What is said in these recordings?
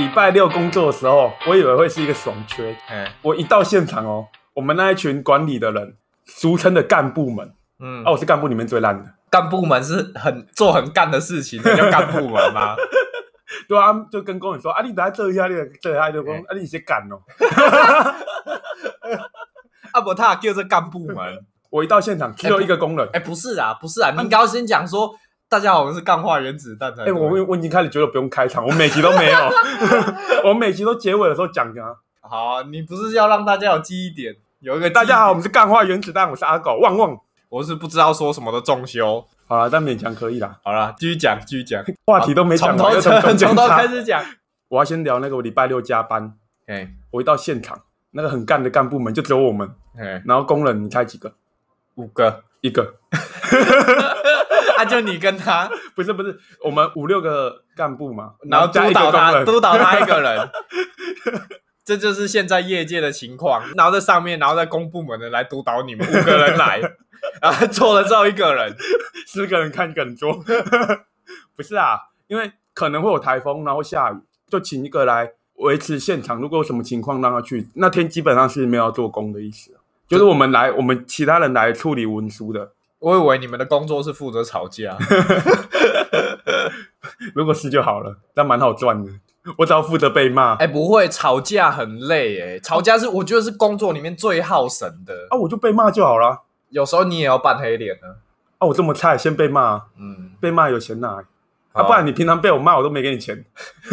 礼拜六工作的时候，我以为会是一个爽缺。哎，我一到现场哦，我们那一群管理的人，俗称的干部们，嗯啊，，我是干部里面最烂的。干部们是很做很干的事情，那 叫干部们吗？对啊，就跟工人说啊，你等下这一下，你这一下就讲嗯啊，你先干哦。啊不，他叫这干部们。我一到现场只有一个工人，哎，不是啊，不是啊，你应该要先讲说，大家好，我们是干化原子弹才哎、对。我我已经开始觉得不用开场，我每集都没有，我每集都结尾的时候讲啊。好啊，你不是要让大家有记忆点，有一个大家好，我们是干化原子弹，我是阿狗旺旺。我是不知道说什么的重修。好了，但勉强可以啦，好了，继续讲，继续讲，话题都没讲完，从头又从从头开始讲。我要先聊那个我礼拜六加班，哎我一到现场，那个很干的干部们就只有我们，哎，然后工人你猜几个？五个，一个，啊，就你跟他，不是不是，我们五六个干部嘛，然后督导他，督导他一个人。这就是现在业界的情况，然后在上面，然后在公部门的来督导你们五个人来，然后做了之后一个人，四个人看一个人做，不是啊，因为可能会有台风，然后下雨，就请一个来维持现场。如果有什么情况让他去，那天基本上是没有要做工的意思，就是我们来，我们其他人来处理文书的。我以为你们的工作是负责吵架，如果是就好了，那蛮好赚的。我只要负责被骂，哎、不会吵架很累哎，吵架是我觉得是工作里面最耗神的，啊，我就被骂就好了。有时候你也要扮黑脸呢。啊，我这么菜，先被骂，嗯，被骂有钱拿、好啊，不然你平常被我骂，我都没给你钱。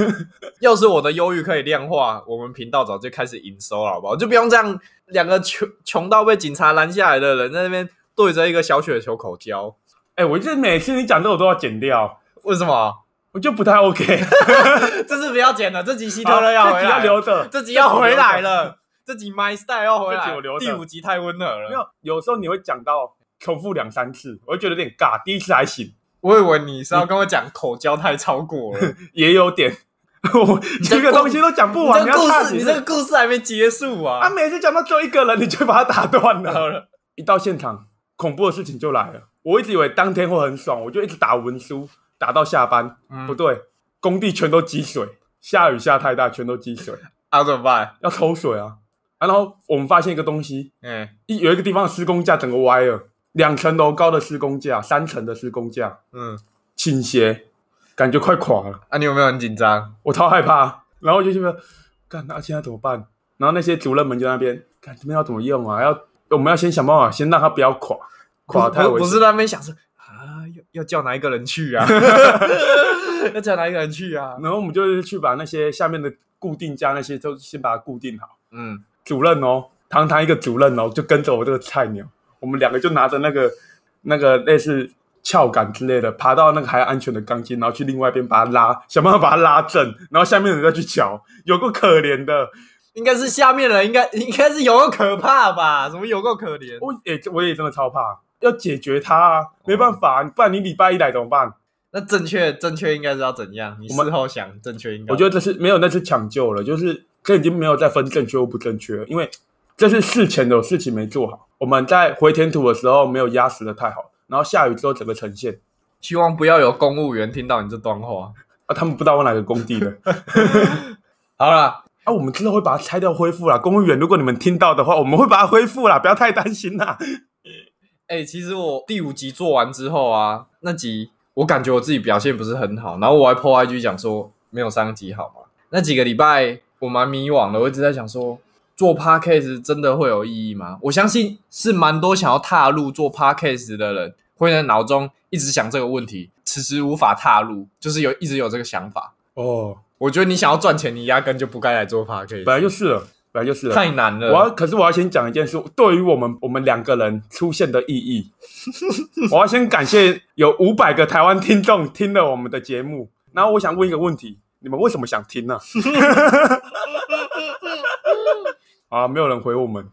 要是我的忧郁可以量化，我们频道早就开始营收了，好不好？就不用这样，两个穷穷到被警察拦下来的人在那边对着一个小雪球口交，哎、我这每次你讲这我都要剪掉，为什么？我就不太 OK。这次不要剪了，这集希特勒要回来要，留着，这集要回来了，这集 My Style 要回来第五集太温和了。没有，有时候你会讲到重复两三次，我会觉得有点尬。第一次还行，我以为你是要跟我讲口交太超过了，也有点，我这个东西都讲不完，你这个故事，你你这个故事还没结束啊，啊！每次讲到最后一个人，你就把他打断了，一到现场，恐怖的事情就来了。我一直以为当天会很爽，我就一直打文书，打到下班。嗯不对，工地全都积水，下雨下太大，全都积水，啊怎么办？要抽水啊。啊然后我们发现一个东西，嗯一有一个地方的施工架整个歪了，两层楼高的施工架，三层的施工架嗯，倾斜，感觉快垮了。啊你有没有很紧张？我超害怕，然后我就觉得，干那现在怎么办？然后那些主任们就在那边，看这边要怎么用啊？要我们要先想办法，先让他不要垮，垮太危险。不不是在那边想说啊，要要叫哪一个人去啊？要叫哪一个人去啊？然后我们就去把那些下面的固定架那些都先把它固定好。嗯，主任哦，堂堂一个主任哦，就跟着我这个菜鸟，我们两个就拿着那个那个类似撬杆之类的，爬到那个还安全的钢筋，然后去另外一边把它拉，想办法把它拉正，然后下面的人再去瞧，有够可怜的。应该是下面的人应该应该是有够可怕吧？怎么有够可怜？我也我也真的超怕，要解决它啊，没办法，不然你礼拜一来怎么办？那正确正确应该是要怎样？你事后想正确应该，我觉得这是没有，那是抢救了，就是这已经没有再分正确或不正确了，因为这是事前的事情没做好，我们在回填土的时候没有压实的太好，然后下雨之后整个呈现希望不要有公务员听到你这段话。啊，他们不知道我哪个工地的 好了，啊，我们真的会把它拆掉恢复啦。公务员，如果你们听到的话，我们会把它恢复啦，不要太担心啦。哎、其实我第五集做完之后啊，那集我感觉我自己表现不是很好，然后我还 po IG 讲说没有上集好嘛。那几个礼拜我蛮迷惘的，我一直在想说做 podcast 真的会有意义吗？我相信是蛮多想要踏入做 podcast 的人会在脑中一直想这个问题，迟迟无法踏入，就是有一直有这个想法。哦，我觉得你想要赚钱，你压根就不该来做 podcast，本来就是了，本来就是了。太难了。我要，可是我要先讲一件事，对于我们我们两个人出现的意义，我要先感谢有五百个台湾听众听了我们的节目，然后我想问一个问题：你们为什么想听呢、啊，没有人回我们，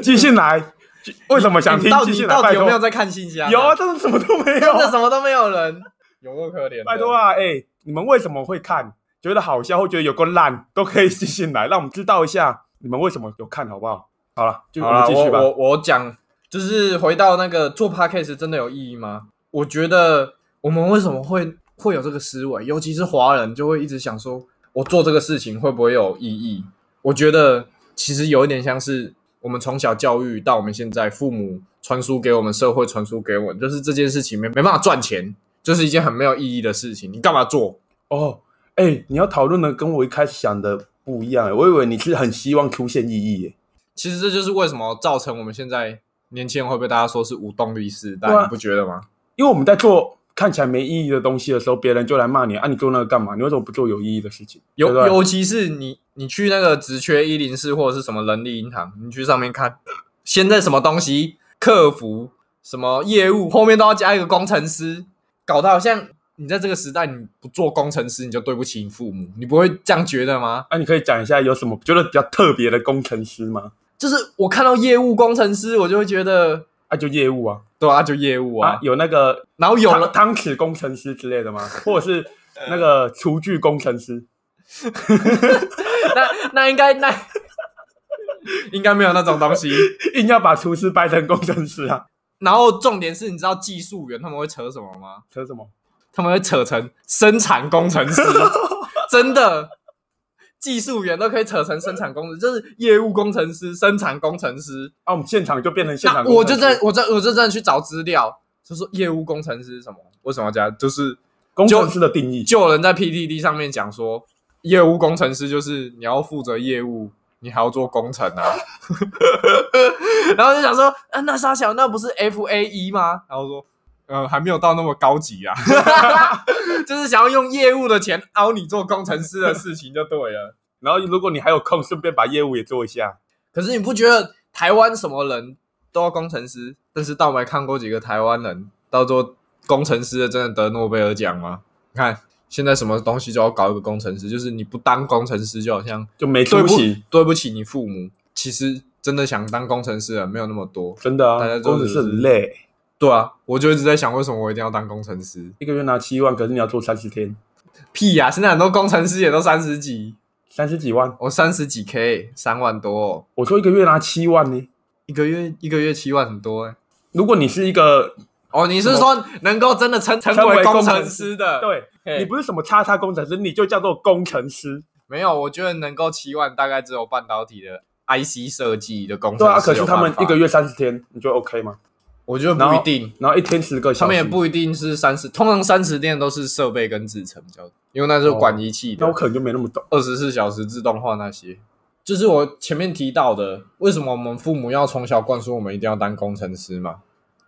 寄信来，寄为什么想听你？到底有没有在看信息啊、有啊，，真的什么都没有真的啊，什么都没有人，有够可怜。拜托啊，哎、你们为什么会看？觉得好笑或觉得有够烂，都可以寄信来，让我们知道一下你们为什么有看，好不好？好了，就我们继续吧。我我我讲，就是回到那个做 podcast 真的有意义吗？我觉得我们为什么会会有这个思维，尤其是华人，就会一直想说，我做这个事情会不会有意义？我觉得其实有一点像是我们从小教育到我们现在，父母传输给我们，社会传输给我们，就是这件事情没没办法赚钱，就是一件很没有意义的事情。你干嘛做？哦，哎，你要讨论的跟我一开始想的不一样，我以为你是很希望出现意义耶。其实这就是为什么造成我们现在年轻人会被大家说是无动力时代，啊你不觉得吗？因为我们在做看起来没意义的东西的时候，别人就来骂你啊，你做那个干嘛？你为什么不做有意义的事情？尤尤其是你，你去那个职缺一零四或者是什么人力银行，你去上面看，现在什么东西客服、什么业务后面都要加一个工程师，搞得好像你在这个时代你不做工程师你就对不起你父母，你不会这样觉得吗？啊，你可以讲一下有什么觉得比较特别的工程师吗？就是我看到业务工程师，我就会觉得，啊，就业务啊，对啊，就业务啊，啊，有那个然后有了汤汤匙工程师之类的吗？或者是那个厨具工程师？那那应该那 应该没有那种东西。硬要把厨师掰成工程师啊？然后重点是，你知道技术员他们会扯什么吗？扯什么？他们会扯成生产工程师，真的，技术员都可以扯成生产工程师，就是业务工程师、生产工程师。啊，我们现场就变成现那场工程师，我就在我在我就真的去找资料，就说业务工程师是什么？为什么要加？就是工程师的定义。就有人在 P T D 上面讲说，业务工程师就是你要负责业务，你还要做工程啊。然后就想说，啊，那沙小那不是 F A E 吗？然后说，呃，还没有到那么高级啊，就是想要用业务的钱凹你做工程师的事情就对了。然后如果你还有空，顺便把业务也做一下。可是你不觉得台湾什么人都要工程师？但是倒没看过几个台湾人到做工程师的，真的得诺贝尔奖吗？你看现在什么东西就要搞一个工程师，就是你不当工程师，就好像就没对不出息，对不起你父母。其实真的想当工程师的人没有那么多。真的啊，大家都工程师很累，对啊，我就一直在想，为什么我一定要当工程师？一个月拿七万，可是你要做三十天，屁呀、现在很多工程师也都三十几，三十几万。我三十几 K，三万多、哦，我说一个月拿七万呢。一个月一个月七万很多哎、如果你是一个哦，你是说能够真的成成成为为工程师师的？对嘿你不是什么叉叉工程师，你就叫做工程师。没有，我觉得能够七万，大概只有半导体的 IC 设计的工程师对啊，可是他们一个，月三十天，你觉得 OK 吗？我觉得不一定，然后一天十个小时，他们也不一定是三十，通常三十天都是设备跟制程比较多，因为那是管仪器的那我，可能就没那么懂。二十四小时自动化那些。就是我前面提到的，为什么我们父母要从小灌输我们一定要当工程师嘛？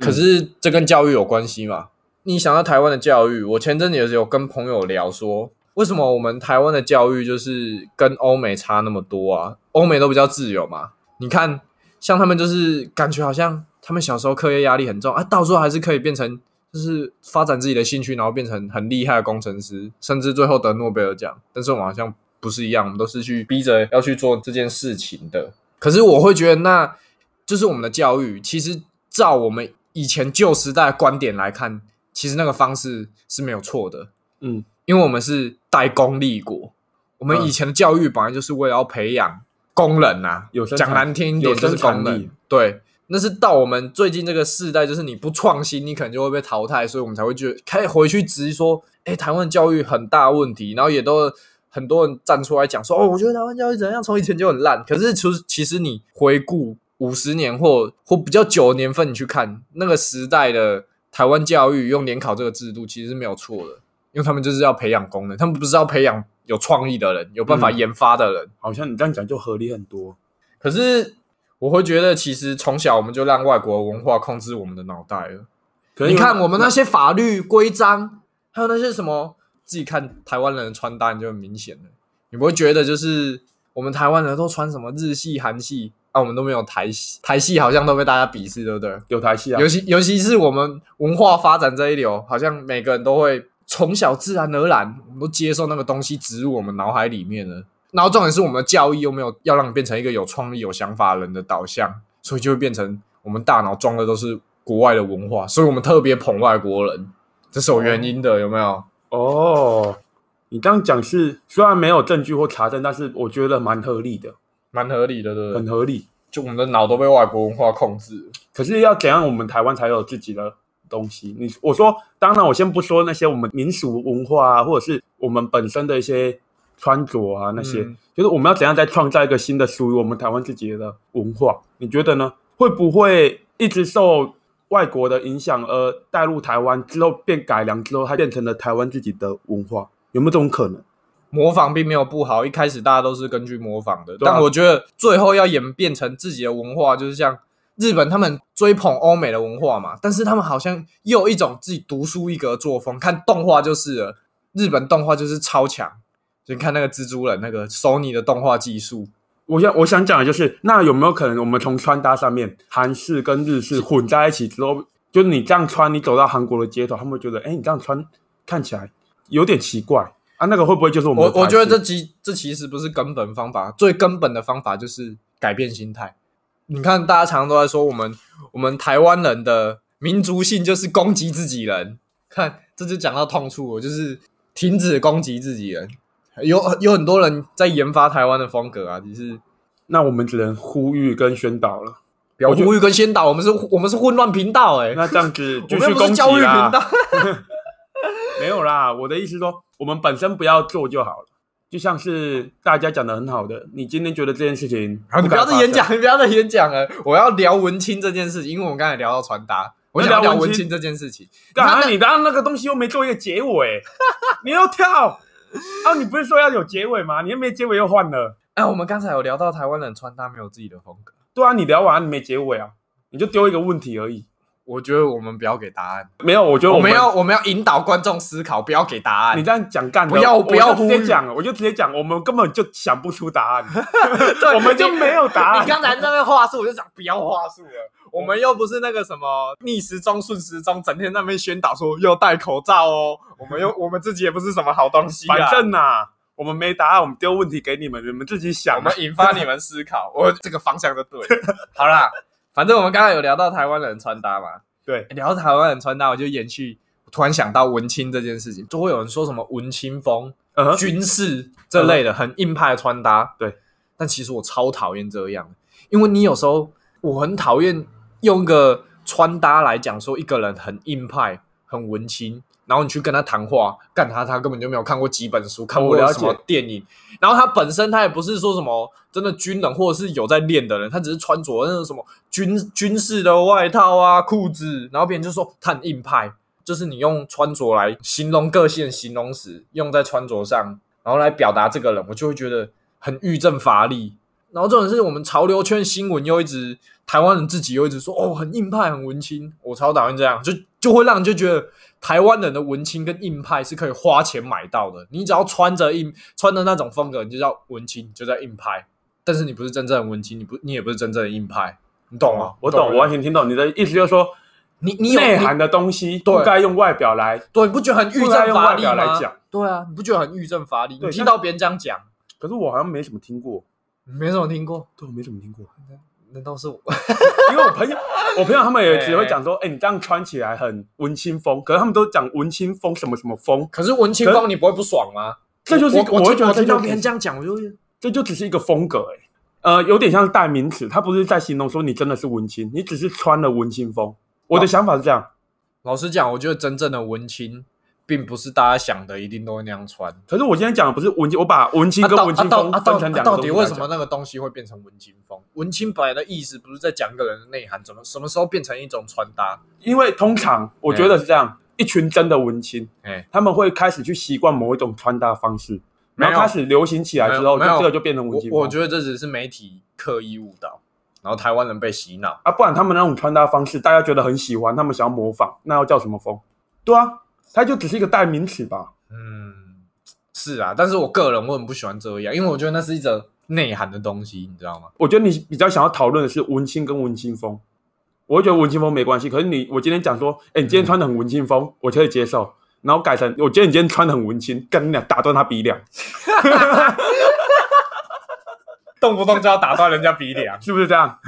可是这跟教育有关系嘛？你想到台湾的教育，我前阵子有跟朋友聊说，为什么我们台湾的教育就是跟欧美差那么多啊？欧美都比较自由嘛。你看，像他们就是感觉好像他们小时候课业压力很重啊，到时候还是可以变成就是发展自己的兴趣，然后变成很厉害的工程师，甚至最后得诺贝尔奖。但是我们好像不是一样，我们都是去逼着要去做这件事情的。可是我会觉得，那就是我们的教育，其实照我们以前旧时代的观点来看，其实那个方式是没有错的。嗯，因为我们是代工立国，我们嗯以前的教育本来就是为了要培养工人呐、有生产讲难听一点就是工人。对，那是到我们最近这个世代，就是你不创新，你可能就会被淘汰，所以我们才会觉得开始回去质疑说，哎，台湾教育很大问题，然后也都很多人站出来讲说，哦，我觉得台湾教育怎样，从以前就很烂。可是其实其实你回顾五十年或或比较久的年份，你去看那个时代的台湾教育用联考这个制度，其实是没有错的。因为他们就是要培养功能，他们不是要培养有创意的人，有办法嗯研发的人。好像你这样讲就合理很多。可是我会觉得，其实从小我们就让外国文化控制我们的脑袋了。可你看我们那些法律规章，还有那些什么，自己看台湾人的穿搭，你就很明显了。你不会觉得就是我们台湾人都穿什么日系、韩系啊，我们都没有台系，台系好像都被大家鄙视，对不对？有台系啊尤，其尤其是我们文化发展这一流，好像每个人都会从小自然而然，我们都接受那个东西植入我们脑海里面了。然后重点是我们的教育又没有要让你变成一个有创意、有想法的人的导向，所以就会变成我们大脑装的都是国外的文化，所以我们特别捧外国人，这是有原因的，有没有？哦，你这样讲是虽然没有证据或查证，但是我觉得蛮合理的，蛮合理的，对不对？很合理。就我们的脑都被外国文化控制。可是要怎样，我们台湾才有自己的东西？你我说，当然我先不说那些我们民俗文化啊，或者是我们本身的一些穿着啊那些，嗯就是我们要怎样再创造一个新的属于我们台湾自己的文化？你觉得呢？会不会一直受外国的影响而带入台湾之后变改良之后，它变成了台湾自己的文化？有没有这种可能？模仿并没有不好，一开始大家都是根据模仿的，啊但我觉得最后要演变成自己的文化，就是像日本他们追捧欧美的文化嘛，但是他们好像又有一种自己独树一格的作风，看动画就是了，日本动画就是超强，就你看那个蜘蛛人那个 Sony 的动画技术，我想我想讲的就是，那有没有可能我们从穿搭上面，韩式跟日式混在一起之后，就是你这样穿，你走到韩国的街头，他们会觉得，哎，你这样穿看起来有点奇怪啊？那个会不会就是我们的我我觉得这其这其实不是根本方法，最根本的方法就是改变心态。你看，大家常常都在说我们我们台湾人的民族性就是攻击自己人，看这就讲到痛处了，就是停止攻击自己人。有有很多人在研发台湾的风格啊，只是那我们只能呼吁跟宣导了。不要呼吁跟宣导，我们是我们是混乱频道哎、那这样子 我们是继续攻击教育频啦道。没有啦，我的意思说，我们本身不要做就好了。就像是大家讲的很好的，你今天觉得这件事情好，你不要再演讲，你不要再演讲了。我要聊文青这件事情，因为我们刚才聊到传达，我想要聊聊文青这件事情。干你看啊？你刚刚那个东西又没做一个结尾，你又跳 啊？你不是说要有结尾吗？你又没结尾又换了。哎，我们刚才有聊到台湾人穿搭没有自己的风格，对啊，你聊完你没结尾啊，你就丢一个问题而已。我觉得我们不要给答案，没有，我觉得我们要我们要引导观众思考，不要给答案。你这样讲干的，不要不要直接讲，我就直接讲，我们根本就想不出答案，对我们就没有答案你。刚才那个话术，我就讲不要话术了。我们又不是那个什么逆时钟顺时钟，整天在那边宣导说要戴口罩哦。我们又 我们自己也不是什么好东西啊。反正呐、我们没答案，我们丢问题给你们，你们自己想我。们引发你们思考，我这个方向就对。好啦，反正我们刚刚有聊到台湾人穿搭嘛，对，聊到台湾人穿搭，我就延续，突然想到文青这件事情，就会有人说什么文青风、军事这类的很硬派的穿搭。对，但其实我超讨厌这样，因为你有时候我很讨厌用个穿搭来讲说一个人很硬派、很文青。然后你去跟他谈话，干他，他根本就没有看过几本书，看过我了什么解电影，然后他本身他也不是说什么真的军人，或者是有在练的人，他只是穿着那种什么军军事的外套啊、裤子，然后别人就说他很硬派，就是你用穿着来形容个性的形容词，用在穿着上，然后来表达这个人，我就会觉得很欲症乏力。然后这种是我们潮流圈新闻又一直台湾人自己又一直说哦很硬派很文青，我超讨厌这样，就就会让人就觉得台湾人的文青跟硬派是可以花钱买到的。你只要穿着硬穿的那种风格，你就叫文青，就叫硬派。但是你不是真正的文青，你不你也不是真正的硬派，你懂吗？我懂，我完全听懂你的意思，就是说你你内涵的东西对不该用外表来。对，你不觉得很欲不该用外振乏力吗？表来讲，对啊，你不觉得很欲振乏力？你对听到别人这样讲，可是我好像没什么听过，你没怎么听过？对，我没什么听过。难道是我？因为我朋友，我朋友他们也只会讲说，哎、你这样穿起来很文青风，可是他们都讲文青风什么什么风，可是文青风你不会不爽吗？这就是一个我会觉得听到别人这样讲，我就会这就只是一个风格、哎，呃，有点像是代名词，他不是在形容说你真的是文青，你只是穿了文青风。我的想法是这样，老实讲，我觉得真正的文青，并不是大家想的一定都会那样穿。可是我今天讲的不是文青，我把文青跟文青风分成两啊到底个东西来讲为什么那个东西会变成文青风？文青本来的意思不是在讲一个人的内涵，怎么什么时候变成一种穿搭？因为通常我觉得是这样，一群真的文青，哎，他们会开始去习惯某一种穿搭方式，然后开始流行起来之后，就这个就变成文我青风。我觉得这只是媒体刻意误导，然后台湾人被洗脑。啊，不然他们那种穿搭方式，大家觉得很喜欢，他们想要模仿，那要叫什么风？对啊，它就只是一个代名词吧。嗯，是啊，但是我个人我很不喜欢这样，因为我觉得那是一种内涵的东西，你知道吗？我觉得你比较想要讨论的是文青跟文青风，我会觉得文青风没关系。可是你，我今天讲说，哎，你今天穿的很文青风，我可以接受。然后改成，我觉得你今天穿的很文青，跟你俩打断他鼻梁，动不动就要打断人家鼻梁。是不是这样？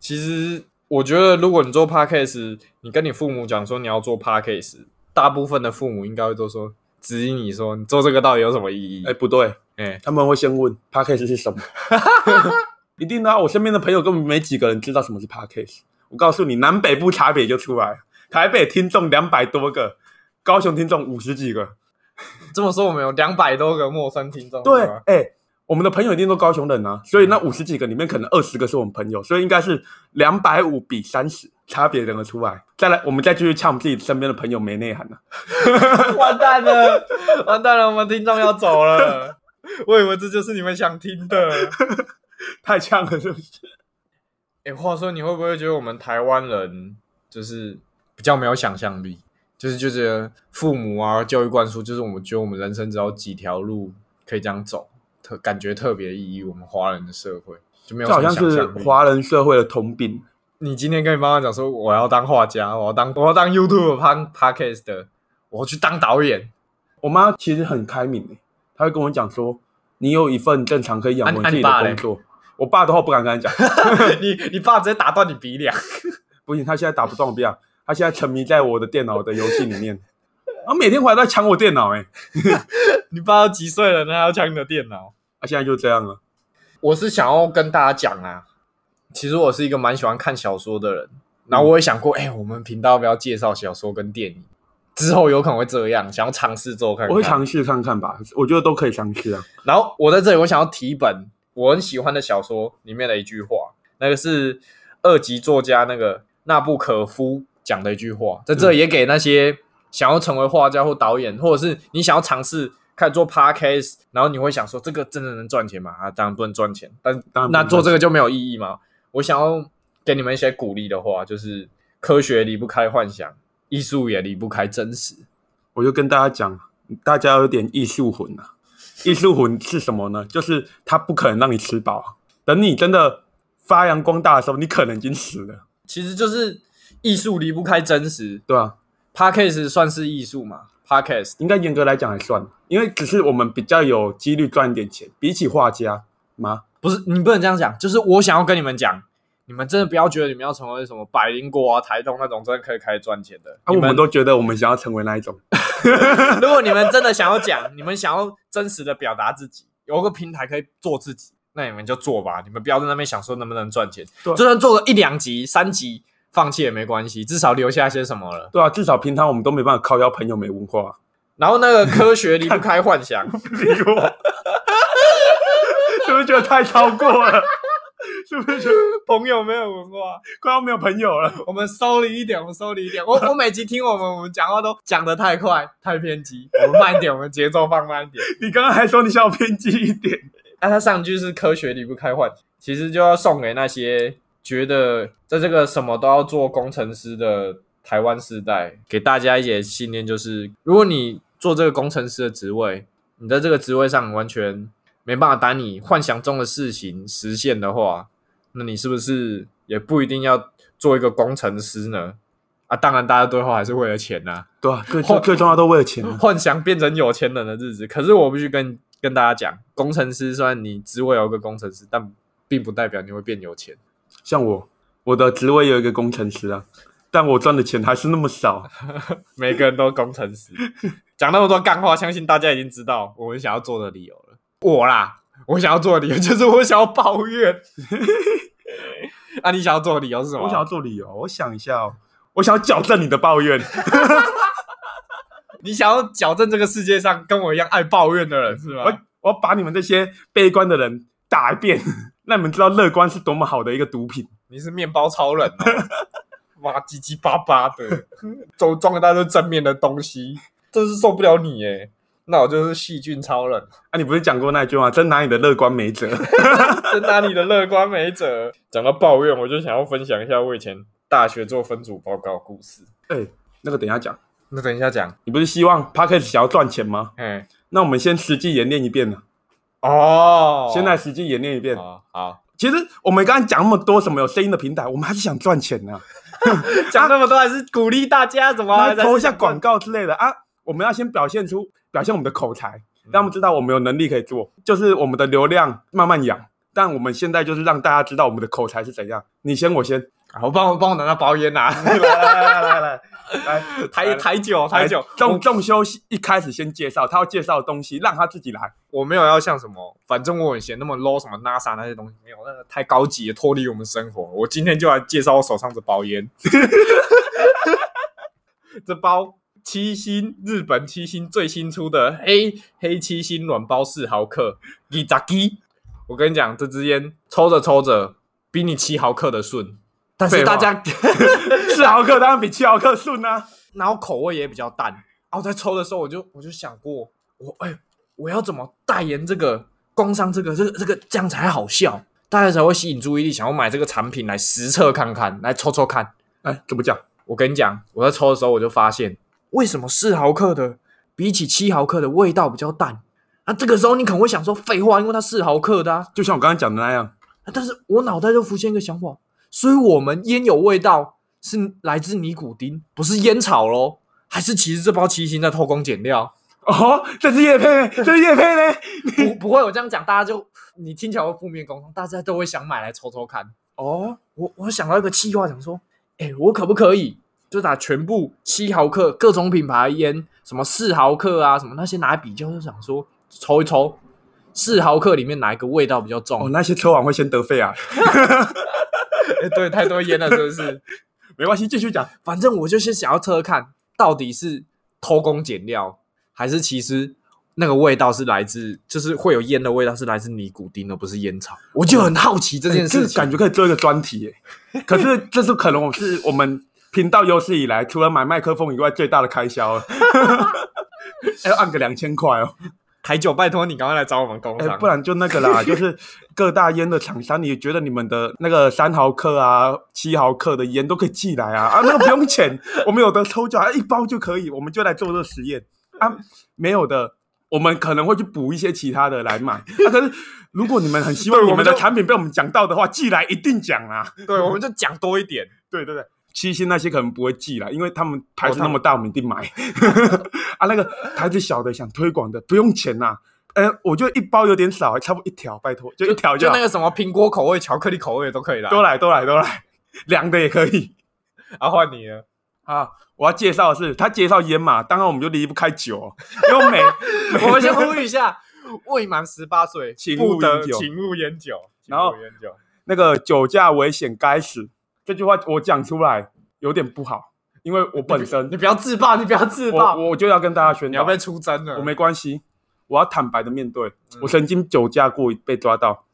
其实我觉得，如果你做 podcast，你跟你父母讲说你要做 podcast，大部分的父母应该会都说指引你说你做这个到底有什么意义？哎，不对，哎、他们会先问 p a c k a g e 是什么？一定的啊！我身边的朋友根本没几个人知道什么是 p a c k a g e。我告诉你，南北部差别就出来了。台北听众两百多个，高雄听众五十几个，这么说，我们有两百多个陌生听众，对哎、我们的朋友一定都高雄人啊，所以那五十几个里面可能二十个是我们朋友，所以应该是两百五比三十，差别认得出来。再来，我们再继续呛我们自己身边的朋友没内涵啊。完蛋了，完蛋了，我们听众要走了。我以为这就是你们想听的。太呛了，是不是？哎、话说你会不会觉得我们台湾人就是比较没有想象力？就是就觉得父母啊教育灌输，就是我们觉得我们人生只有几条路可以这样走，特感觉特别意义。我们华人的社会就没有这好像是。华人社会的通病。你今天跟你妈妈讲说我要当画家，我要当我要当 YouTube pod podcast 的，我要去当导演。我妈其实很开明的，她会跟我讲说，你有一份正常可以养活啊自己的工作。我爸的话不敢跟他讲，你你爸直接打断你鼻梁。不行，他现在打不动我鼻梁，他现在沉迷在我的电脑的游戏里面，然后每天回来都在抢我电脑诶，你爸都几岁了，那还要抢你的电脑？啊，现在就这样了。我是想要跟大家讲啊，其实我是一个蛮喜欢看小说的人，然后我也想过，哎、我们频道要不要介绍小说跟电影？之后有可能会这样，想要尝试做看看。我会尝试看看吧，我觉得都可以尝试啊。然后我在这里，我想要提一本我很喜欢的小说里面的一句话，那个是二级作家那个纳布可夫讲的一句话，在这里也给那些想要成为画家或导演，或者是你想要尝试开始做 podcast，然后你会想说这个真的能赚钱吗？啊，当然不能赚钱，但当然那做这个就没有意义嘛。我想要给你们一些鼓励的话，就是科学离不开幻想，艺术也离不开真实。我就跟大家讲，大家有点艺术魂啊。艺术魂是什么呢？就是它不可能让你吃饱，等你真的发扬光大的时候，你可能已经死了，其实就是艺术离不开真实，对吧、Podcast 算是艺术嘛？Podcast 应该严格来讲还算，因为只是我们比较有几率赚一点钱，比起画家吗？不是你不能这样讲，就是我想要跟你们讲，你们真的不要觉得你们要成为什么百灵果啊、台东那种真的可以开始赚钱的。啊，我们都觉得我们想要成为那一种，如果你们真的想要讲，你们想要真实的表达自己，有个平台可以做自己，那你们就做吧。你们不要在那边想说能不能赚钱，就算做个一两集、三集，放弃也没关系，至少留下些什么了。对啊，至少平常我们都没办法靠邀朋友没文化，然后那个科学离不开幻想，比我，是不是觉得太超过了？是不是觉得朋友没有文化，快要没有朋友了？我们收理一点，我们收理一点。我我每集听我们我们讲话都讲得太快，太偏激，我们慢一点，我们节奏放慢一点。你刚刚还说你想要偏激一点，那、他上句是科学离不开幻，其实就要送给那些觉得在这个什么都要做工程师的台湾时代，给大家一些信念，就是如果你做这个工程师的职位，你在这个职位上完全没办法把你幻想中的事情实现的话，那你是不是也不一定要做一个工程师呢？啊，当然，大家最后还是为了钱呐、对啊，最最最重要都为了钱啊。幻想变成有钱人的日子。可是我必须跟跟大家讲，工程师虽然你职位有个工程师，但并不代表你会变有钱。像我，我的职位有一个工程师啊，但我赚的钱还是那么少。每个人都工程师，讲那么多干话，相信大家已经知道我们想要做的理由了。我啦，我想要做的理由就是我想要抱怨。啊，你想要做的理由是什么？我想要做理由，我想一下哦，我想要矫正你的抱怨。你想要矫正这个世界上跟我一样爱抱怨的人是我吗？我要把你们这些悲观的人打一遍，让你们知道乐观是多么好的一个毒品。你是面包超人哦，哇，唧唧巴巴的，都装一大堆正面的东西，真是受不了你耶！那我就是细菌超人，啊，你不是讲过那句话，真拿你的乐观没辙。真拿你的乐观没辙。讲到抱怨，我就想要分享一下我以前大学做分组报告故事。哎、那个等一下讲。那等一下讲，你不是希望 p a c k e 想要赚钱吗？哎，那我们先实际演练一遍呢。哦，现在实际演练一遍。好好其实我们刚才讲那么多什么有声音的平台，我们还是想赚钱呢、讲那么多还是鼓励大家怎么来投一下广告之类的啊。我们要先表现出表现我们的口才，让他们知道我们有能力可以做，就是我们的流量慢慢养。但我们现在就是让大家知道我们的口才是怎样。你先，我先。好，帮我帮我拿到包烟呐、来来来来来 来，台台酒台酒，仲仲修一开始先介绍，他要介绍的东西，让他自己来。我没有要像什么，反正我很闲那么 low 什么 NASA 那些东西没有，那个太高级了，脱离我们生活。我今天就来介绍我手上这包烟，这包七星日本七星最新出的黑黑七星软包四毫克，一扎基。我跟你讲，这支烟抽着抽着比你七毫克的顺，但是大家四毫克当然比七毫克顺啊。然后口味也比较淡。然后在抽的时候，我就我就想过，我哎、我要怎么代言这个工商这个这个这个这样才好笑，大家才会吸引注意力，想要买这个产品来实测看看，来抽抽看。哎，怎么讲？我跟你讲，我在抽的时候我就发现，为什么四毫克的比起七毫克的味道比较淡？啊，这个时候你可能会想说废话，因为它四毫克的啊。就像我刚刚讲的那样，啊但是我脑袋就浮现一个想法，所以我们烟有味道是来自尼古丁，不是烟草喽？还是其实这包七星在偷工减料？哦，这是叶配，这是叶配呢。不不会，我这样讲，大家就你听起来会负面沟通，大家都会想买来抽抽看。哦，我我想到一个计划，想说，哎、我可不可以就打全部七毫克各种品牌的烟，什么四毫克啊，什么那些拿来比较，就想说抽一抽，四毫克里面哪一个味道比较重？哦，那些抽完会先得肺啊。哎对，太多烟了，是不是？没关系，继续讲。反正我就是想要测看，到底是偷工减料，还是其实那个味道是来自，就是会有烟的味道是来自尼古丁，而不是烟草。我就很好奇这件事情，感觉可以做一个专题耶。可是这是可能我是我们频道有史以来除了买麦克风以外最大的开销了，要按个两千块哦。台酒，拜托你赶快来找我们工哎、商。不然就那个啦，就是各大烟的厂商，你觉得你们的那个三毫克啊、七毫克的烟都可以寄来啊？啊，那个不用钱，我们有的抽奖，啊一包就可以，我们就来做这个实验啊。没有的，我们可能会去补一些其他的来买。啊，可是如果你们很希望你们的产品被我们讲到的话，寄来一定讲啊。对，我们就讲多一点。对 对对，七星那些可能不会寄啦，因为他们牌子那么大，我们一定买。啊，那个牌子小的想推广的不用钱呐、呃，我觉得一包有点少，差不多一条，拜托，就一条好就那个什么苹果口味、巧克力口味都可以啦。都来都来都来，凉的也可以啊，换你了。啊。我要介绍的是，他介绍烟嘛，当然我们就离不开酒，因为每 我们先呼吁一下，未满十八岁请勿饮酒请勿烟酒，然后。那个酒驾危险该死这句话我讲出来有点不好，因为我本身你不要自爆，你不要自我爆，我就要跟大家宣，你要被出征了。我没关系，我要坦白的面对，嗯我曾经酒驾过，被抓到。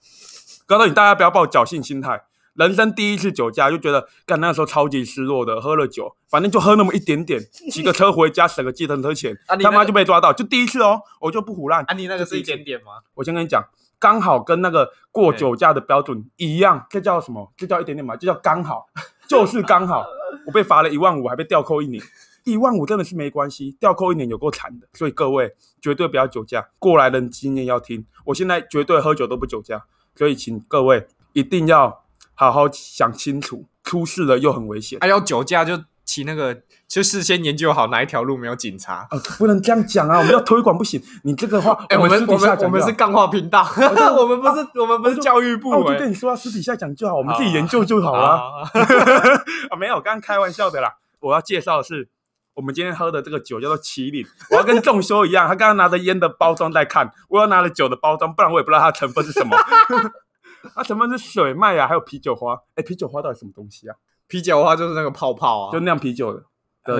告诉你，大家不要抱侥幸心态。人生第一次酒驾，就觉得干那时候超级失落的，喝了酒，反正就喝那么一点点，骑个车回家省个计程车钱，他妈就被抓到，就第一次哦，我就不胡乱。啊，你那个是一点点吗？我先跟你讲，刚好跟那个过酒驾的标准一样，这叫什么？这叫一点点嘛？这叫刚好，就是刚好。我被罚了一万五，还被吊扣一年。一万五真的是没关系，吊扣一年有够惨的。所以各位绝对不要酒驾，过来人经验要听。我现在绝对喝酒都不酒驾，所以请各位一定要好好想清楚，出事了又很危险。啊，要酒驾就骑那个，就事先研究好哪一条路没有警察。啊，不能这样讲啊！我们要推广不行，你这个话，哎，我们我们我们是干话频道，我们不是我们不是教育部啊，我就哎。跟你说啊，私底下讲就好，我们自己研究就好啊。啊，啊，没有，刚刚开玩笑的啦。我要介绍的是，我们今天喝的这个酒叫做麒麟。我要跟仲修一样，他刚刚拿着烟的包装在看，我要拿着酒的包装，不然我也不知道它的成分是什么。它成分是水麦啊，还有啤酒花。哎，啤酒花到底什么东西啊？啤酒的话就是那个泡泡啊，就酿啤酒的。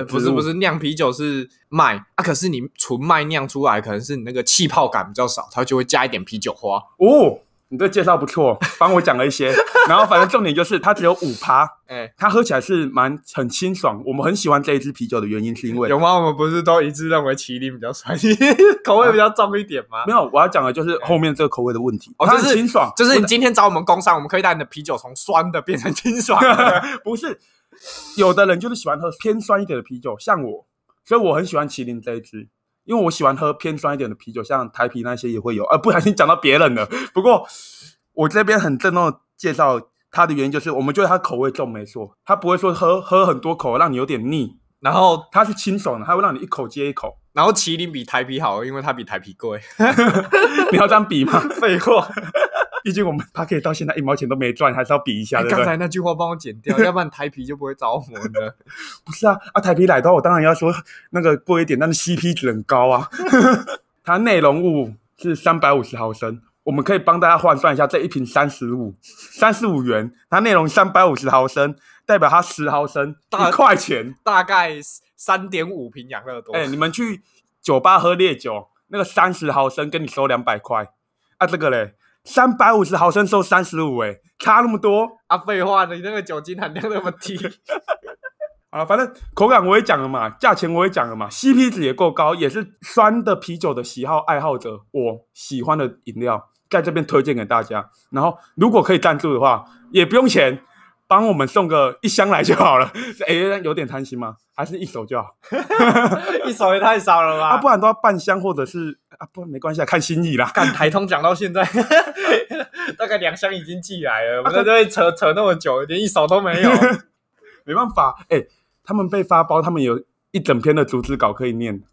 不是不是酿啤酒是麦啊，可是你纯麦酿出来，可能是你那个气泡感比较少，它就会加一点啤酒花。哦，你这介绍不错，帮我讲了一些。然后反正重点就是它只有五趴，哎、它喝起来是蛮很清爽。我们很喜欢这一支啤酒的原因是因为有吗？我们不是都一致认为麒麟比较帅，口味比较重一点吗没？有，我要讲的就是后面这个口味的问题。它哦就是清爽，就是你今天找我们工商，我们可以把你的啤酒从酸的变成清爽的。不是，有的人就是喜欢喝偏酸一点的啤酒，像我，所以我很喜欢麒麟这一支，因为我喜欢喝偏酸一点的啤酒，像台啤那些也会有。啊，不小心讲到别人了，不过我这边很郑重的介绍它的原因，就是我们觉得它口味重没错，它不会说喝喝很多口让你有点腻，然后，它是清爽的，它会让你一口接一口。然后麒麟比台啤好，因为它比台啤贵。你要这样比吗？废话，毕竟我们 p a 到现在一毛钱都没赚，还是要比一下？刚才那句话帮我剪掉，要不然台皮就不会找我们了。不是啊，啊台啤来的话，我当然要说那个贵一点，但是 CP 值很高啊。它内容物是三百五十毫升，我们可以帮大家换算一下，这一瓶三十五，三十五元，它内容三百五十毫升，代表它十毫升大一块钱。大概三点五瓶养乐多。哎、你们去酒吧喝烈酒，那个三十毫升跟你收两百块，啊，这个嘞，三百五十毫升收三十五，哎，差那么多。啊，废话，你那个酒精含量那么低，啊，反正口感我也讲了嘛，价钱我也讲了嘛，CP 值也够高，也是酸的啤酒的喜好爱好者，我喜欢的饮料，在这边推荐给大家。然后如果可以赞助的话，也不用钱，帮我们送个一箱来就好了。哎，有点贪心吗？还是一手就好？一手也太少了吧？啊，不然都要半箱或者是啊，不没关系啊，看心意啦。干台通讲到现在，大概两箱已经寄来了，我们在这边扯扯那么久，连一手都没有。没办法，哎、他们被发包，他们有一整篇的组织稿可以念，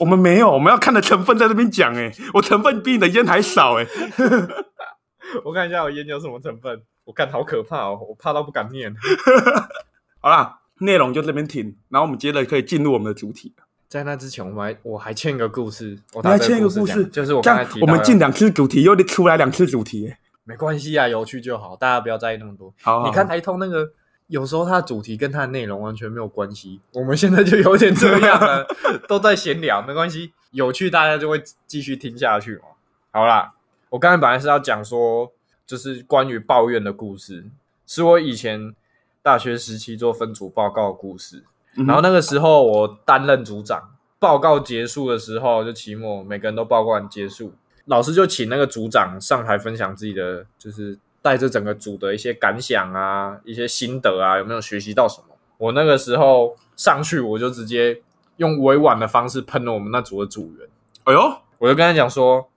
我们没有，我们要看的成分在这边讲，哎，我成分比你的烟还少，哎，我看一下我烟有什么成分，我看好可怕哦，我怕到不敢念。好啦，内容就这边停，然后我们接着可以进入我们的主题。在那之前，我们还我还欠一个故事，我你还欠一个故事，就是我刚才提到我们进两次主题，又得出来两次主题，哎，没关系啊，有趣就好，大家不要在意那么多。好好你看台通那个，有时候它的主题跟它的内容完全没有关系。我们现在就有点这样了，都在闲聊，没关系，有趣大家就会继续听下去嘛。好啦，我刚才本来是要讲说，就是关于抱怨的故事，是我以前大学时期做分组报告的故事。嗯然后那个时候我担任组长，报告结束的时候就期末，每个人都报告完结束，老师就请那个组长上台分享自己的，就是带着整个组的一些感想啊，一些心得啊，有没有学习到什么？我那个时候上去，我就直接用委婉的方式喷了我们那组的组员，哎呦，我就跟他讲说，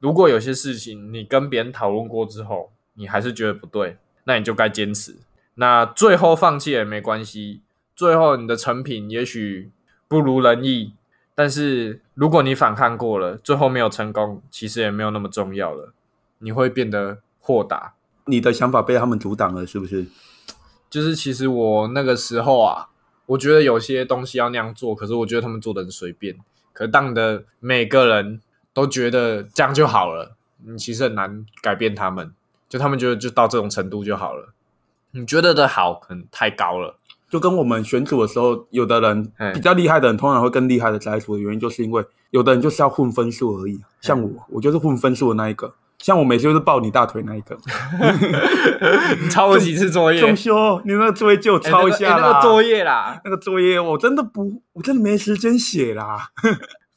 如果有些事情你跟别人讨论过之后，你还是觉得不对，那你就该坚持。那最后放弃也没关系，最后你的成品也许不如人意，但是如果你反抗过了，最后没有成功，其实也没有那么重要了，你会变得豁达。你的想法被他们阻挡了，是不是？就是其实我那个时候啊，我觉得有些东西要那样做，可是我觉得他们做的很随便。可当你的每个人都觉得这样就好了，你其实很难改变他们。就他们觉得就到这种程度就好了，你觉得的好可能太高了。就跟我们选组的时候，有的人比较厉害的人，通常会更厉害的摘除的原因，就是因为有的人就是要混分数而已。像我，我就是混分数的那一个。像我每次就是抱你大腿那一个。你抄了几次作业？仲修，你那个作业借我哎抄一下啦。那个哎那个作业啦，那个作业我真的不，我真的没时间写啦。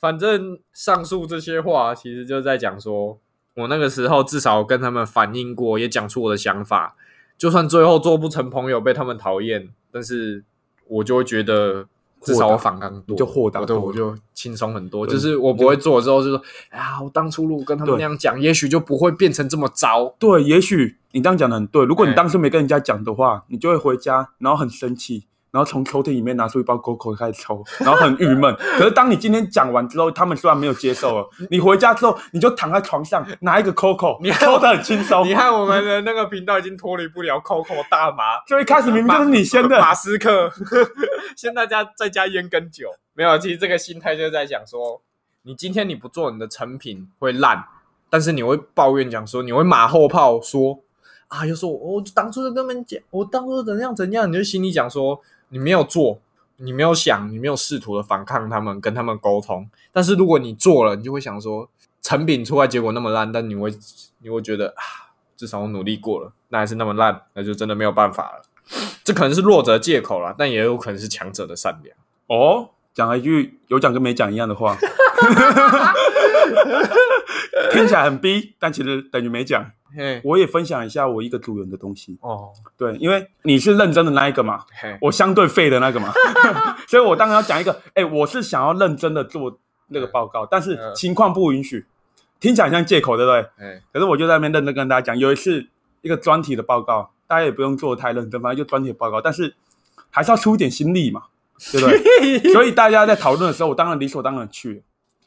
反正上述这些话，其实就在讲说，我那个时候至少跟他们反映过，也讲出我的想法。就算最后做不成朋友，被他们讨厌，但是我就会觉得，至少我反抗多，就豁达对，多我就轻松很多。就是我不会做之后，就说，哎呀，我当初如果跟他们那样讲，也许就不会变成这么糟。对，也许你这样讲的很对。如果你哎当时没跟人家讲的话，你就会回家，然后很生气，然后从抽屉里面拿出一包 COCO 开始抽，然后很郁闷。可是当你今天讲完之后，他们虽然没有接受了，你回家之后，你就躺在床上拿一个 COCO，你抽的很轻松。你看我们的那个频道已经脱离不了 Coco 大麻，就一开始明明就是你先的，马斯克，先大家再加烟跟酒，没有。其实这个心态就是在讲说，你今天你不做，你的成品会烂，但是你会抱怨讲说，你会马后炮说啊，又说我我当初就跟他们讲，我当初怎样怎样，你就心里讲说，你没有做，你没有想，你没有试图的反抗他们，跟他们沟通。但是如果你做了，你就会想说，成品出来结果那么烂，但你会你会觉得啊，至少我努力过了，那还是那么烂，那就真的没有办法了。这可能是弱者的借口啦，但也有可能是强者的善良。哦，讲了一句有讲跟没讲一样的话 听起来很逼，但其实等于没讲。嘿，我也分享一下我一个组员的东西，哦，对，因为你是认真的那一个嘛，嘿，我相对废的那个嘛，所以我当然要讲一个，哎、我是想要认真的做那个报告，但是嗯。情况不允许，听起来很像借口，对不对？嘿，可是我就在那边认真跟大家讲，有一次一个专题的报告，大家也不用做的太认真，反正就专题的报告，但是还是要出一点心力嘛，对不对？所以大家在讨论的时候，我当然理所当然去。了。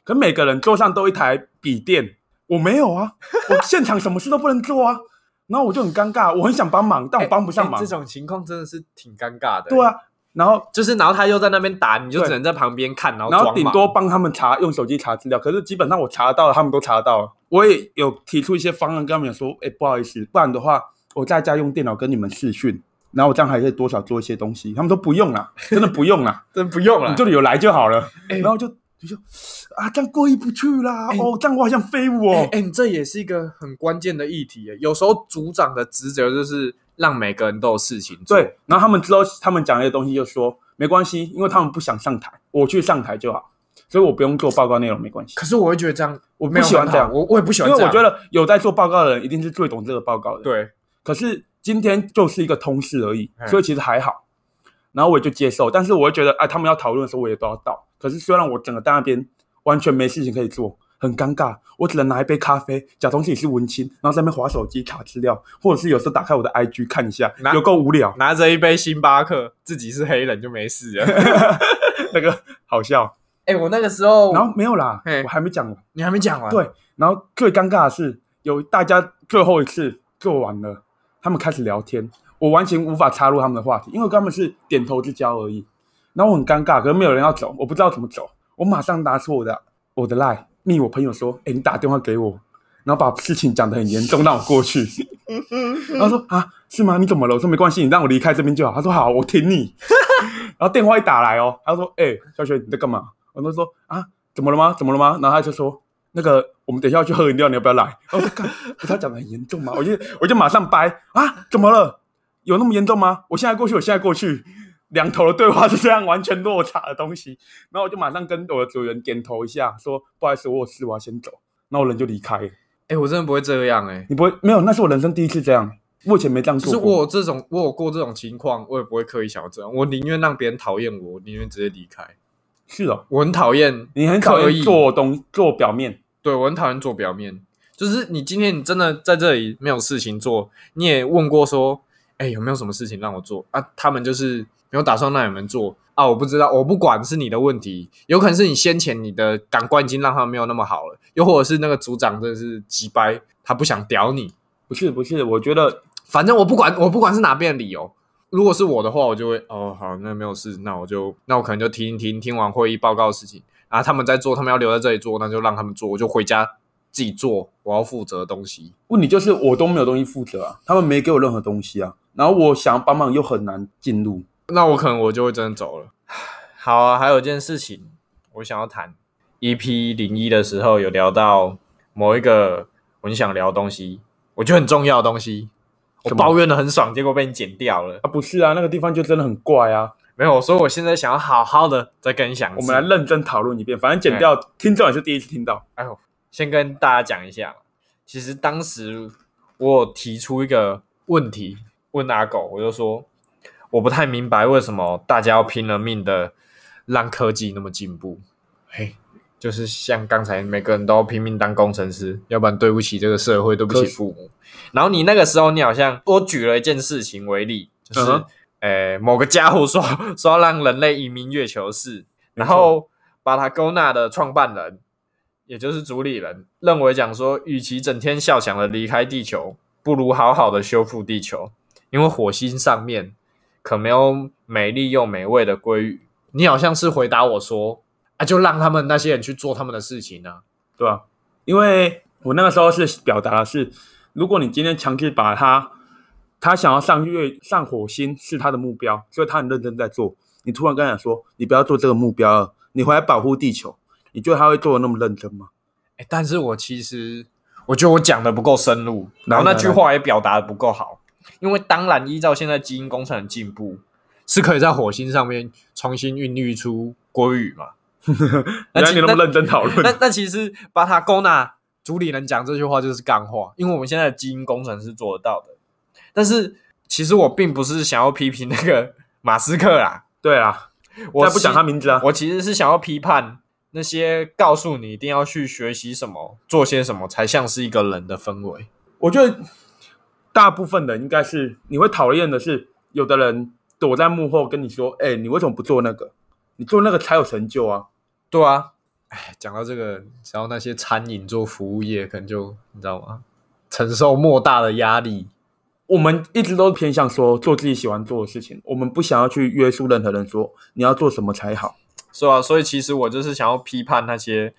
可每个人桌上都有一台笔电，我没有啊，我现场什么事都不能做啊。然后我就很尴尬，我很想帮忙，但我帮不上忙。欸这种情况真的是挺尴尬的。对，啊，然后就是然后他又在那边打，你就只能在旁边看，然后然后顶多帮他们查，用手机查资料。可是基本上我查得到了，他们都查得到了。我也有提出一些方案跟他们讲说，哎，不好意思，不然的话，我在家用电脑跟你们视讯，然后我这样还可以多少做一些东西。他们说不用了，真的不用了，真不用了你。这里有来就好了。哎然后就就说啊，这样过意不去啦。哎哦，这样我好像飞舞哦。哎这也是一个很关键的议题耶。有时候组长的职责就是让每个人都有事情做。对，然后他们之后他们讲一些东西就说没关系，因为他们不想上台，我去上台就好，所以我不用做报告内容没关系。可是我会觉得这样，我不没有喜欢这样我我也不喜欢这样。因为我觉得有在做报告的人一定是最懂这个报告的。，对，可是今天就是一个通事而已，嗯所以其实还好。然后我也就接受，但是我会觉得，哎，他们要讨论的时候我也都要到。可是虽然我整个在那边完全没事情可以做，很尴尬，我只能拿一杯咖啡，假装自己是文青，然后在那边划手机查资料，或者是有时候打开我的 IG 看一下拿，有够无聊，拿着一杯星巴克，自己是黑人就没事了。那个好笑。哎，我那个时候，然后没有啦嘿，我还没讲完。你还没讲完。对，然后最尴尬的是，有大家最后一次做完了，他们开始聊天，我完全无法插入他们的话题，因为他们是点头之交而已。然后我很尴尬，可是没有人要走，我不知道怎么走，我马上拿出我的我的 line 密我朋友说，哎，你打电话给我，然后把事情讲得很严重，让我过去。然后说啊，是吗？你怎么了？我说没关系，你让我离开这边就好。他说好，我挺你。然后电话一打来哦，他说，哎，小雪你在干嘛？我就说啊，怎么了吗？怎么了吗？然后他就说。那个，我们等一下要去喝饮料，你要不要来？然后我说，看，不是他讲的很严重吗？我就我就马上掰啊，怎么了？有那么严重吗？我现在过去，我现在过去，两头的对话是这样完全落差的东西。然后我就马上跟我的组员点头一下，说不好意思，我有事，我要先走。然后我人就离开了。哎，我真的不会这样哎。你不会没有？那是我人生第一次这样，我以前没这样就是做过。我有这种，我有过这种情况，我也不会刻意想要这样。我宁愿让别人讨厌我，我宁愿直接离开。是哦，我很讨厌，你很讨厌做东做表面，对我很讨厌做表面。就是你今天你真的在这里没有事情做，你也问过说，哎，有没有什么事情让我做啊？他们就是没有打算让你们做啊。我不知道，我不管是你的问题，有可能是你先前你的感官已经让他没有那么好了，又或者是那个组长真的是急掰，他不想屌你。不是不是，我觉得反正我不管，我不管是哪边的理由。如果是我的话，我就会哦，好，那没有事，那我就那我可能就听一听，听完会议报告的事情，然后他们在做，他们要留在这里做，那就让他们做，我就回家自己做我要负责的东西。问题就是我都没有东西负责啊，他们没给我任何东西啊，然后我想要帮忙又很难进入。那我可能我就会真的走了。好啊，还有一件事情我想要谈，EP 零一的时候有聊到某一个我很想聊的东西，我觉得很重要的东西，我抱怨的很爽，结果被你剪掉了。啊，不是啊，那个地方就真的很怪啊。没有，所以我现在想要好好的再跟你讲。我们来认真讨论一遍，反正剪掉，听众也是第一次听到。哎呦，先跟大家讲一下，其实当时我有提出一个问题问阿狗，我就说我不太明白为什么大家要拼了命的让科技那么进步。嘿，就是像刚才每个人都要拼命当工程师，要不然对不起这个社会，对不起父母。然后你那个时候，你好像我举了一件事情为例，就是。嗯哼呃，某个家伙说说要让人类移民月球是，然后巴塔哥纳的创办人，也就是主理人，认为讲说，与其整天笑想的离开地球，不如好好的修复地球，因为火星上面可没有美丽又美味的鲑鱼。你好像是回答我说，啊，就让他们那些人去做他们的事情啊。对吧、因为我那个时候是表达的是，如果你今天强制把他，他想要上月、上火星是他的目标，所以他很认真在做。你突然跟他讲说，你不要做这个目标了，你回来保护地球，你觉得他会做的那么认真吗？哎，但是我其实我觉得我讲的不够深入，然后那句话也表达的不够好。因为当然，依照现在基因工程的进步，是可以在火星上面重新孕育出鲑鱼嘛？那你那么认真讨论，那那其实巴塔勾纳主理人讲这句话就是干话，因为我们现在的基因工程是做得到的。但是其实我并不是想要批评那个马斯克啦，对啊，我再不讲他名字啊，我其实是想要批判那些告诉你一定要去学习什么、做些什么才像是一个人的氛围。我觉得大部分的应该是你会讨厌的是，有的人躲在幕后跟你说：“哎、你为什么不做那个？你做那个才有成就啊对啊，哎，讲到这个，然后那些餐饮做服务业，可能就你知道吗？承受莫大的压力。！”我们一直都偏向说做自己喜欢做的事情，我们不想要去约束任何人说你要做什么才好。是吧？所以其实我就是想要批判那些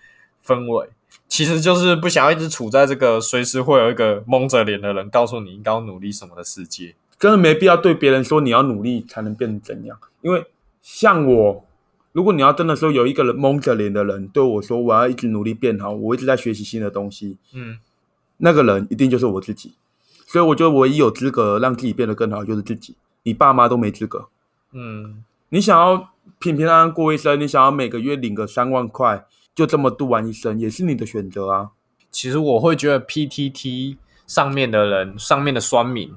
氛围，其实就是不想要一直处在这个随时会有一个蒙着脸的人告诉你应该要努力什么的世界。真的没必要对别人说你要努力才能变成怎样，因为像我，如果你要真的说有一个人蒙着脸的人对我说我要一直努力变好，我一直在学习新的东西，嗯，那个人一定就是我自己。所以我觉得唯一有资格让自己变得更好就是自己，你爸妈都没资格。嗯，你想要平平安安过一生，你想要每个月领个三万块，就这么度完一生，也是你的选择啊。其实我会觉得 PTT 上面的人，上面的酸民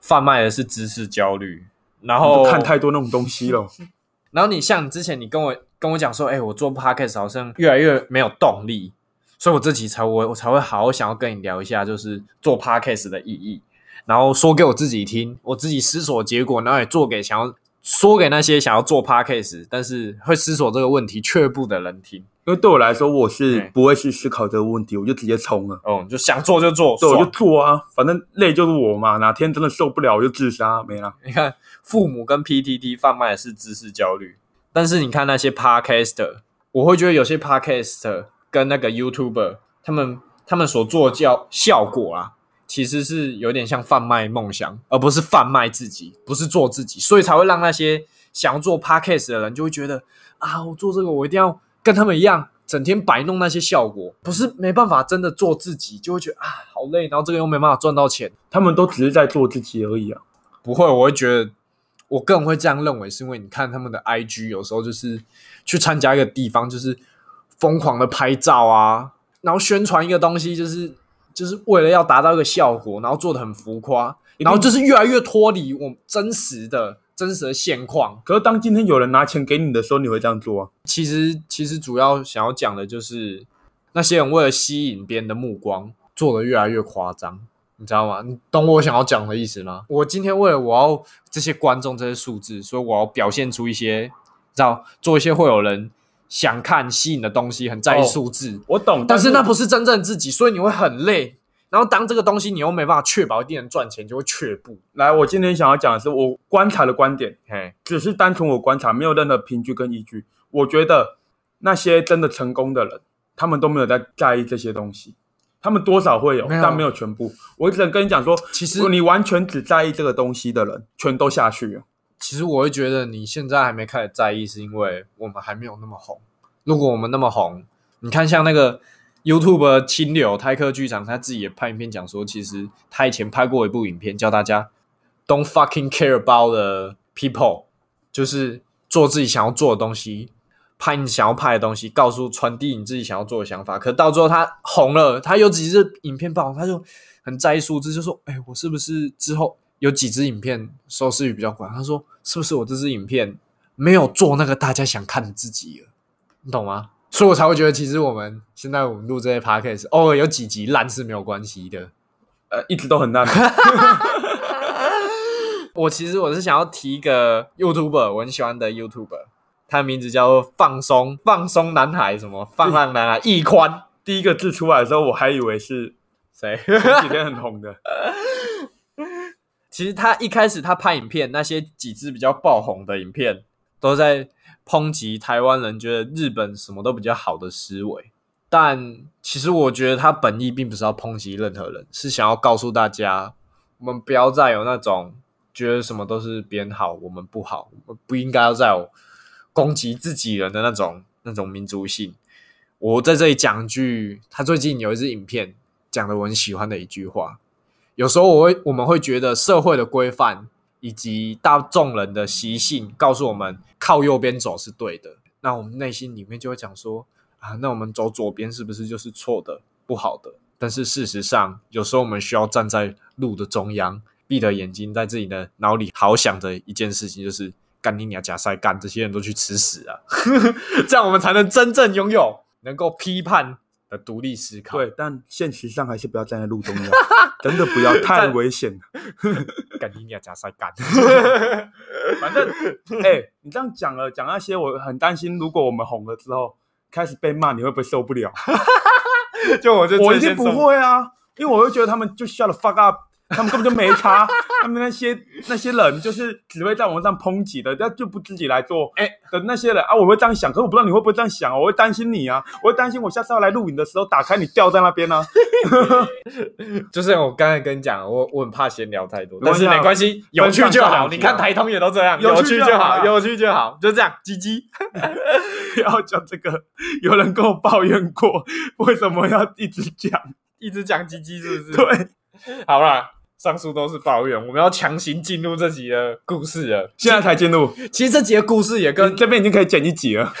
贩卖的是知识焦虑，然后看太多那种东西了。然后你像之前你跟我跟我讲说，哎、我做 podcast 好像越来越没有动力，所以我这集才我我才会好好想要跟你聊一下，就是做 podcast 的意义，然后说给我自己听，我自己思索结果，然后也做给想要说给那些想要做 podcast 但是会思索这个问题却步的人听。因为对我来说，我是不会去思考这个问题，我就直接冲了。哦，就想做就做，对，我就爽做啊，反正累就是我嘛，哪天真的受不了我就自杀，没了。你看，父母跟 PTT 贩卖的是知识焦虑，但是你看那些 Podcaster，我会觉得有些 Podcaster 跟那个 YouTuber，他们他们所做的效效果啊，其实是有点像贩卖梦想，而不是贩卖自己，不是做自己，所以才会让那些想要做 Podcast 的人就会觉得啊，我做这个我一定要跟他们一样。整天摆弄那些效果，不是没办法真的做自己，就会觉得啊好累，然后这个又没办法赚到钱，他们都只是在做自己而已啊。不会，我会觉得，我个人会这样认为，是因为你看他们的 IG 有时候就是去参加一个地方，就是疯狂的拍照啊，然后宣传一个东西，就是就是为了要达到一个效果，然后做的很浮夸，然后就是越来越脱离我真实的真实的现况。可是当今天有人拿钱给你的时候，你会这样做啊？其实其实主要想要讲的就是那些人为了吸引别人的目光，做的越来越夸张。你知道吗？你懂我想要讲的意思吗？我今天为了我要这些观众这些数字，所以我要表现出一些，你知道，做一些会有人想看、吸引的东西，很在意哦数字。我懂，但是那不是真正自己，所以你会很累。然后当这个东西你又没办法确保一定能赚钱，就会却步。来，我今天想要讲的是我观察的观点，嘿，只是单纯我观察，没有任何凭据跟依据。我觉得那些真的成功的人，他们都没有在在意这些东西，他们多少会有，没有但没有全部。我只能跟你讲说，其实你完全只在意这个东西的人，全都下去了。其实我会觉得你现在还没开始在意，是因为我们还没有那么红。如果我们那么红，你看像那个 YouTube 清流泰克剧场，他自己也拍影片讲说，其实他以前拍过一部影片，叫大家 Don't fucking care about the people，就是做自己想要做的东西，拍你想要拍的东西，告诉传递你自己想要做的想法。可到最后他红了，他有几支影片爆红，他就很在意数字，就说：“哎、我是不是之后有几支影片收视率比较高？”他说：“是不是我这支影片没有做那个大家想看的自己了？”你懂吗？所以我才会觉得，其实我们现在我们录这些 podcast，偶尔有几集烂是没有关系的。呃，一直都很烂。我其实我是想要提一个 YouTuber，我很喜欢的 YouTuber，他的名字叫做放松放松男孩，什么放浪男孩易宽，第一个字出来的时候，我还以为是谁？前几天很红的。其实他一开始他拍影片，那些几支比较爆红的影片，都在抨击台湾人觉得日本什么都比较好的思维。但其实我觉得他本意并不是要抨击任何人，是想要告诉大家，我们不要再有那种觉得什么都是别人好，我们不好，我们不应该要再有攻击自己人的那种那种民族性。我在这里讲一句，他最近有一支影片讲的我很喜欢的一句话，有时候我会我们会觉得社会的规范以及大众人的习性告诉我们靠右边走是对的，那我们内心里面就会讲说啊，那我们走左边是不是就是错的、不好的？但是事实上，有时候我们需要站在路的中央，闭着眼睛，在自己的脑里好想着一件事情，就是干你娘加塞干，这些人都去吃屎啊！这样我们才能真正拥有能够批判的独立思考。对，但现实上还是不要站在路中央，真的不要，太危险了。干你娘加塞干。反正，哎、你这样讲了，讲那些，我很担心，如果我们红了之后开始被骂，你会不会受不了？就我就我一定不会啊，因为我会觉得他们就 shut the fuck up，他们根本就没差，他们那些那些人就是只会在网上抨击的，但就不自己来做。哎的那些人啊，我会这样想，可是我不知道你会不会这样想哦，我会担心你啊，我会担心我下次要来录影的时候打开你掉在那边啊。就是我刚才跟你讲，我我很怕闲聊太多，但是没关系，有趣就好。你看台通也都这样，有趣就好啊有趣就好，就这样，鸡鸡。不要讲这个，有人跟我抱怨过，为什么要一直讲？一直讲鸡鸡是不是？，对，好啦，上述都是抱怨，我们要强行进入这集的故事了。现在才进入，其实这集的故事也跟跟这边已经可以剪一集了。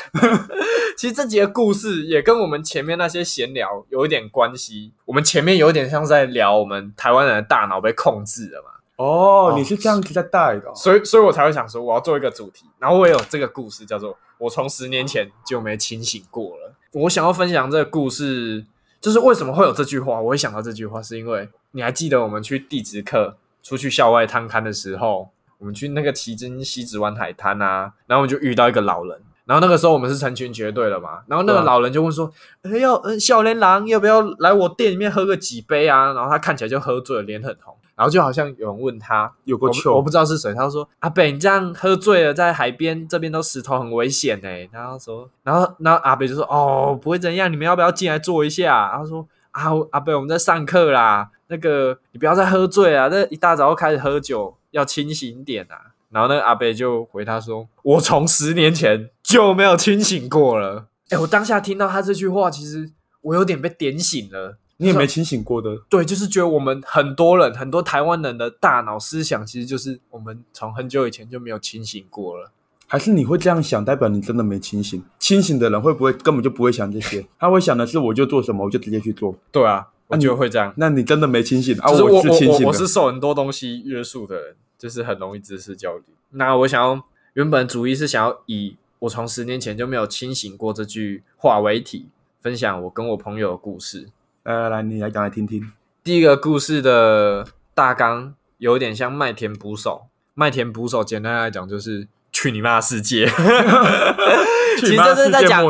其实这集的故事也跟我们前面那些闲聊有一点关系。我们前面有点像在聊我们台湾人的大脑被控制了嘛，哦，你是这样子在带的哦、所以所以我才会想说我要做一个主题，然后我也有这个故事叫做我从十年前就没清醒过了。我想要分享这个故事，就是为什么会有这句话，我会想到这句话，是因为你还记得我们去地质课出去校外探勘的时候，我们去那个奇珍西子湾海滩啊，然后我们就遇到一个老人。然后那个时候我们是成群结队了嘛，然后那个老人就问说：“哎、要呃小连郎要不要来我店里面喝个几杯啊？”然后他看起来就喝醉了，脸很红，然后就好像有人问他，有个糗不知道是谁，他说：“阿北，你这样喝醉了，在海边这边都石头很危险哎。”然后说，然后然后阿北就说：“哦，不会怎样，你们要不要进来坐一下？”然后说：“啊，阿北，我们在上课啦，那个你不要再喝醉啊，那一大早就开始喝酒，要清醒一点啊。”然后那个阿北就回他说：“我从十年前就没有清醒过了。”哎，我当下听到他这句话，其实我有点被点醒了。你也没清醒过的。对，就是觉得我们很多人，很多台湾人的大脑思想，其实就是我们从很久以前就没有清醒过了。还是你会这样想，代表你真的没清醒。清醒的人会不会根本就不会想这些？他会想的是，我就做什么，我就直接去做。对啊，我你就会这样。那你真的没清醒啊？就是我是清醒的。我我是受很多东西约束的人，就是很容易知识焦虑。那我想要原本主意是想要以我从十年前就没有清醒过这句话为题，分享我跟我朋友的故事。来来来，你来讲来听听。第一个故事的大纲有点像麦田捕手。麦田捕手简单来讲就是去你妈世界。其 实去你妈世界这是在讲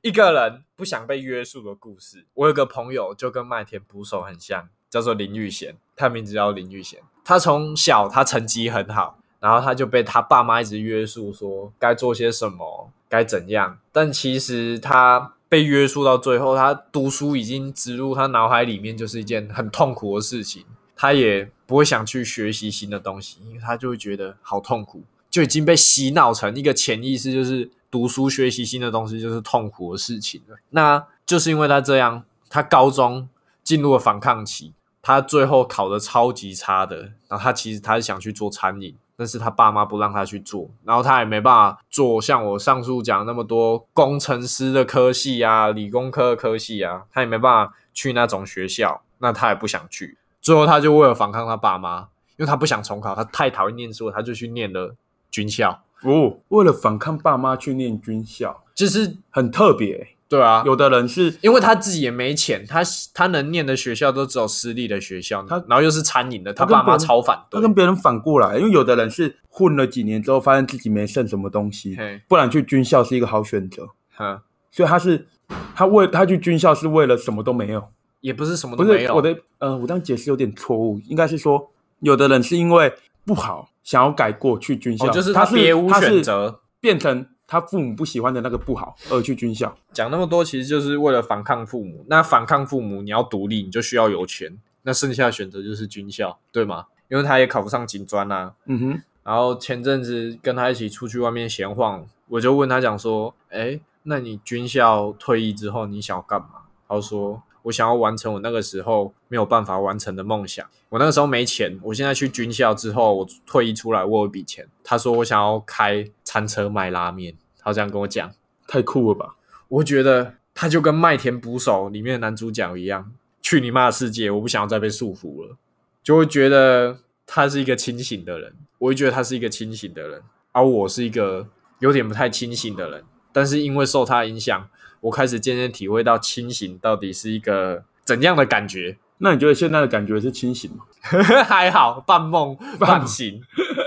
一个人不想被约束的故事。我有个朋友就跟麦田捕手很像，叫做林玉贤，他名字叫林玉贤。他从小他成绩很好，然后他就被他爸妈一直约束，说该做些什么，该怎样。但其实他被约束到最后，他读书已经植入他脑海里面，就是一件很痛苦的事情。他也不会想去学习新的东西，因为他就会觉得好痛苦，就已经被洗脑成一个潜意识，就是读书学习新的东西就是痛苦的事情了。那就是因为他这样，他高中进入了反抗期，他最后考的超级差的，然后他其实他是想去做餐饮，但是他爸妈不让他去做，然后他也没办法做像我上述讲那么多工程师的科系啊、理工科的科系啊，他也没办法去那种学校，那他也不想去。最后他就为了反抗他爸妈，因为他不想重考，他太讨厌念书了，他就去念了军校。哦，为了反抗爸妈去念军校，就是很特别。对啊，有的人是因为他自己也没钱，他他能念的学校都只有私立的学校，他然后又是餐饮的，他爸妈超反对。他跟别人反过来，因为有的人是混了几年之后，发现自己没剩什么东西，嘿，不然去军校是一个好选择。哼，所以他是他为他去军校是为了什么都没有，也不是什么都没有。我的呃，我这样解释有点错误，应该是说有的人是因为不好想要改过去军校，哦，就是他他别无选择。变成他父母不喜欢的那个不好而去军校。讲那么多，其实就是为了反抗父母。那反抗父母，你要独立，你就需要有钱。那剩下的选择就是军校，对吗？因为他也考不上警专啊。嗯哼，然后前阵子跟他一起出去外面闲晃，我就问他讲说：“哎，那你军校退役之后你想要干嘛？”他说：“我想要完成我那个时候没有办法完成的梦想。我那个时候没钱，我现在去军校之后，我退役出来，我有一笔钱。”他说：“我想要开餐车卖拉面。”他这样跟我讲，太酷了吧！我觉得他就跟《麦田捕手》里面的男主角一样，去你妈的世界！我不想要再被束缚了，就会觉得他是一个清醒的人，我会觉得他是一个清醒的人，而我是一个有点不太清醒的人。但是因为受他影响，我开始渐渐体会到清醒到底是一个怎样的感觉。那你觉得现在的感觉是清醒吗？还好，半梦半醒。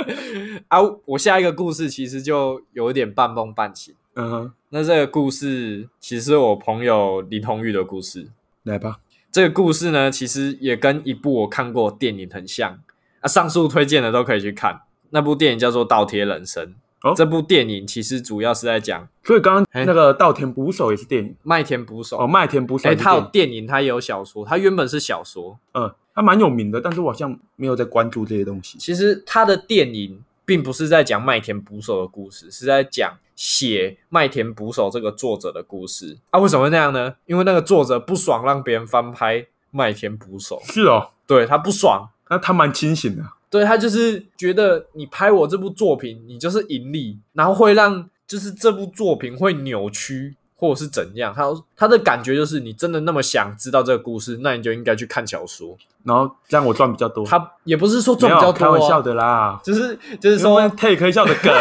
啊，我下一个故事其实就有一点半梦半醒。嗯哼，那这个故事其实是我朋友林红玉的故事。来吧。这个故事呢，其实也跟一部我看过的电影很像。啊，上述推荐的都可以去看。那部电影叫做《倒贴人生》。哦这部电影其实主要是在讲所以刚刚哎那个稻田捕手也是电影麦田捕手。哦，麦田捕手哎、他有电影，他也有小说，他原本是小说。嗯，他蛮有名的，但是我好像没有在关注这些东西。其实他的电影并不是在讲麦田捕手的故事，是在讲写麦田捕手这个作者的故事。啊，为什么会那样呢？因为那个作者不爽让别人翻拍麦田捕手，是哦，对他不爽，那他蛮清醒的。对他就是觉得你拍我这部作品，你就是盈利，然后会让就是这部作品会扭曲。或者是怎样，他他的感觉就是，你真的那么想知道这个故事，那你就应该去看小说。然后这样我赚比较多。他也不是说赚比较多、啊，开玩笑的啦，就是就是说说，take 一笑的梗，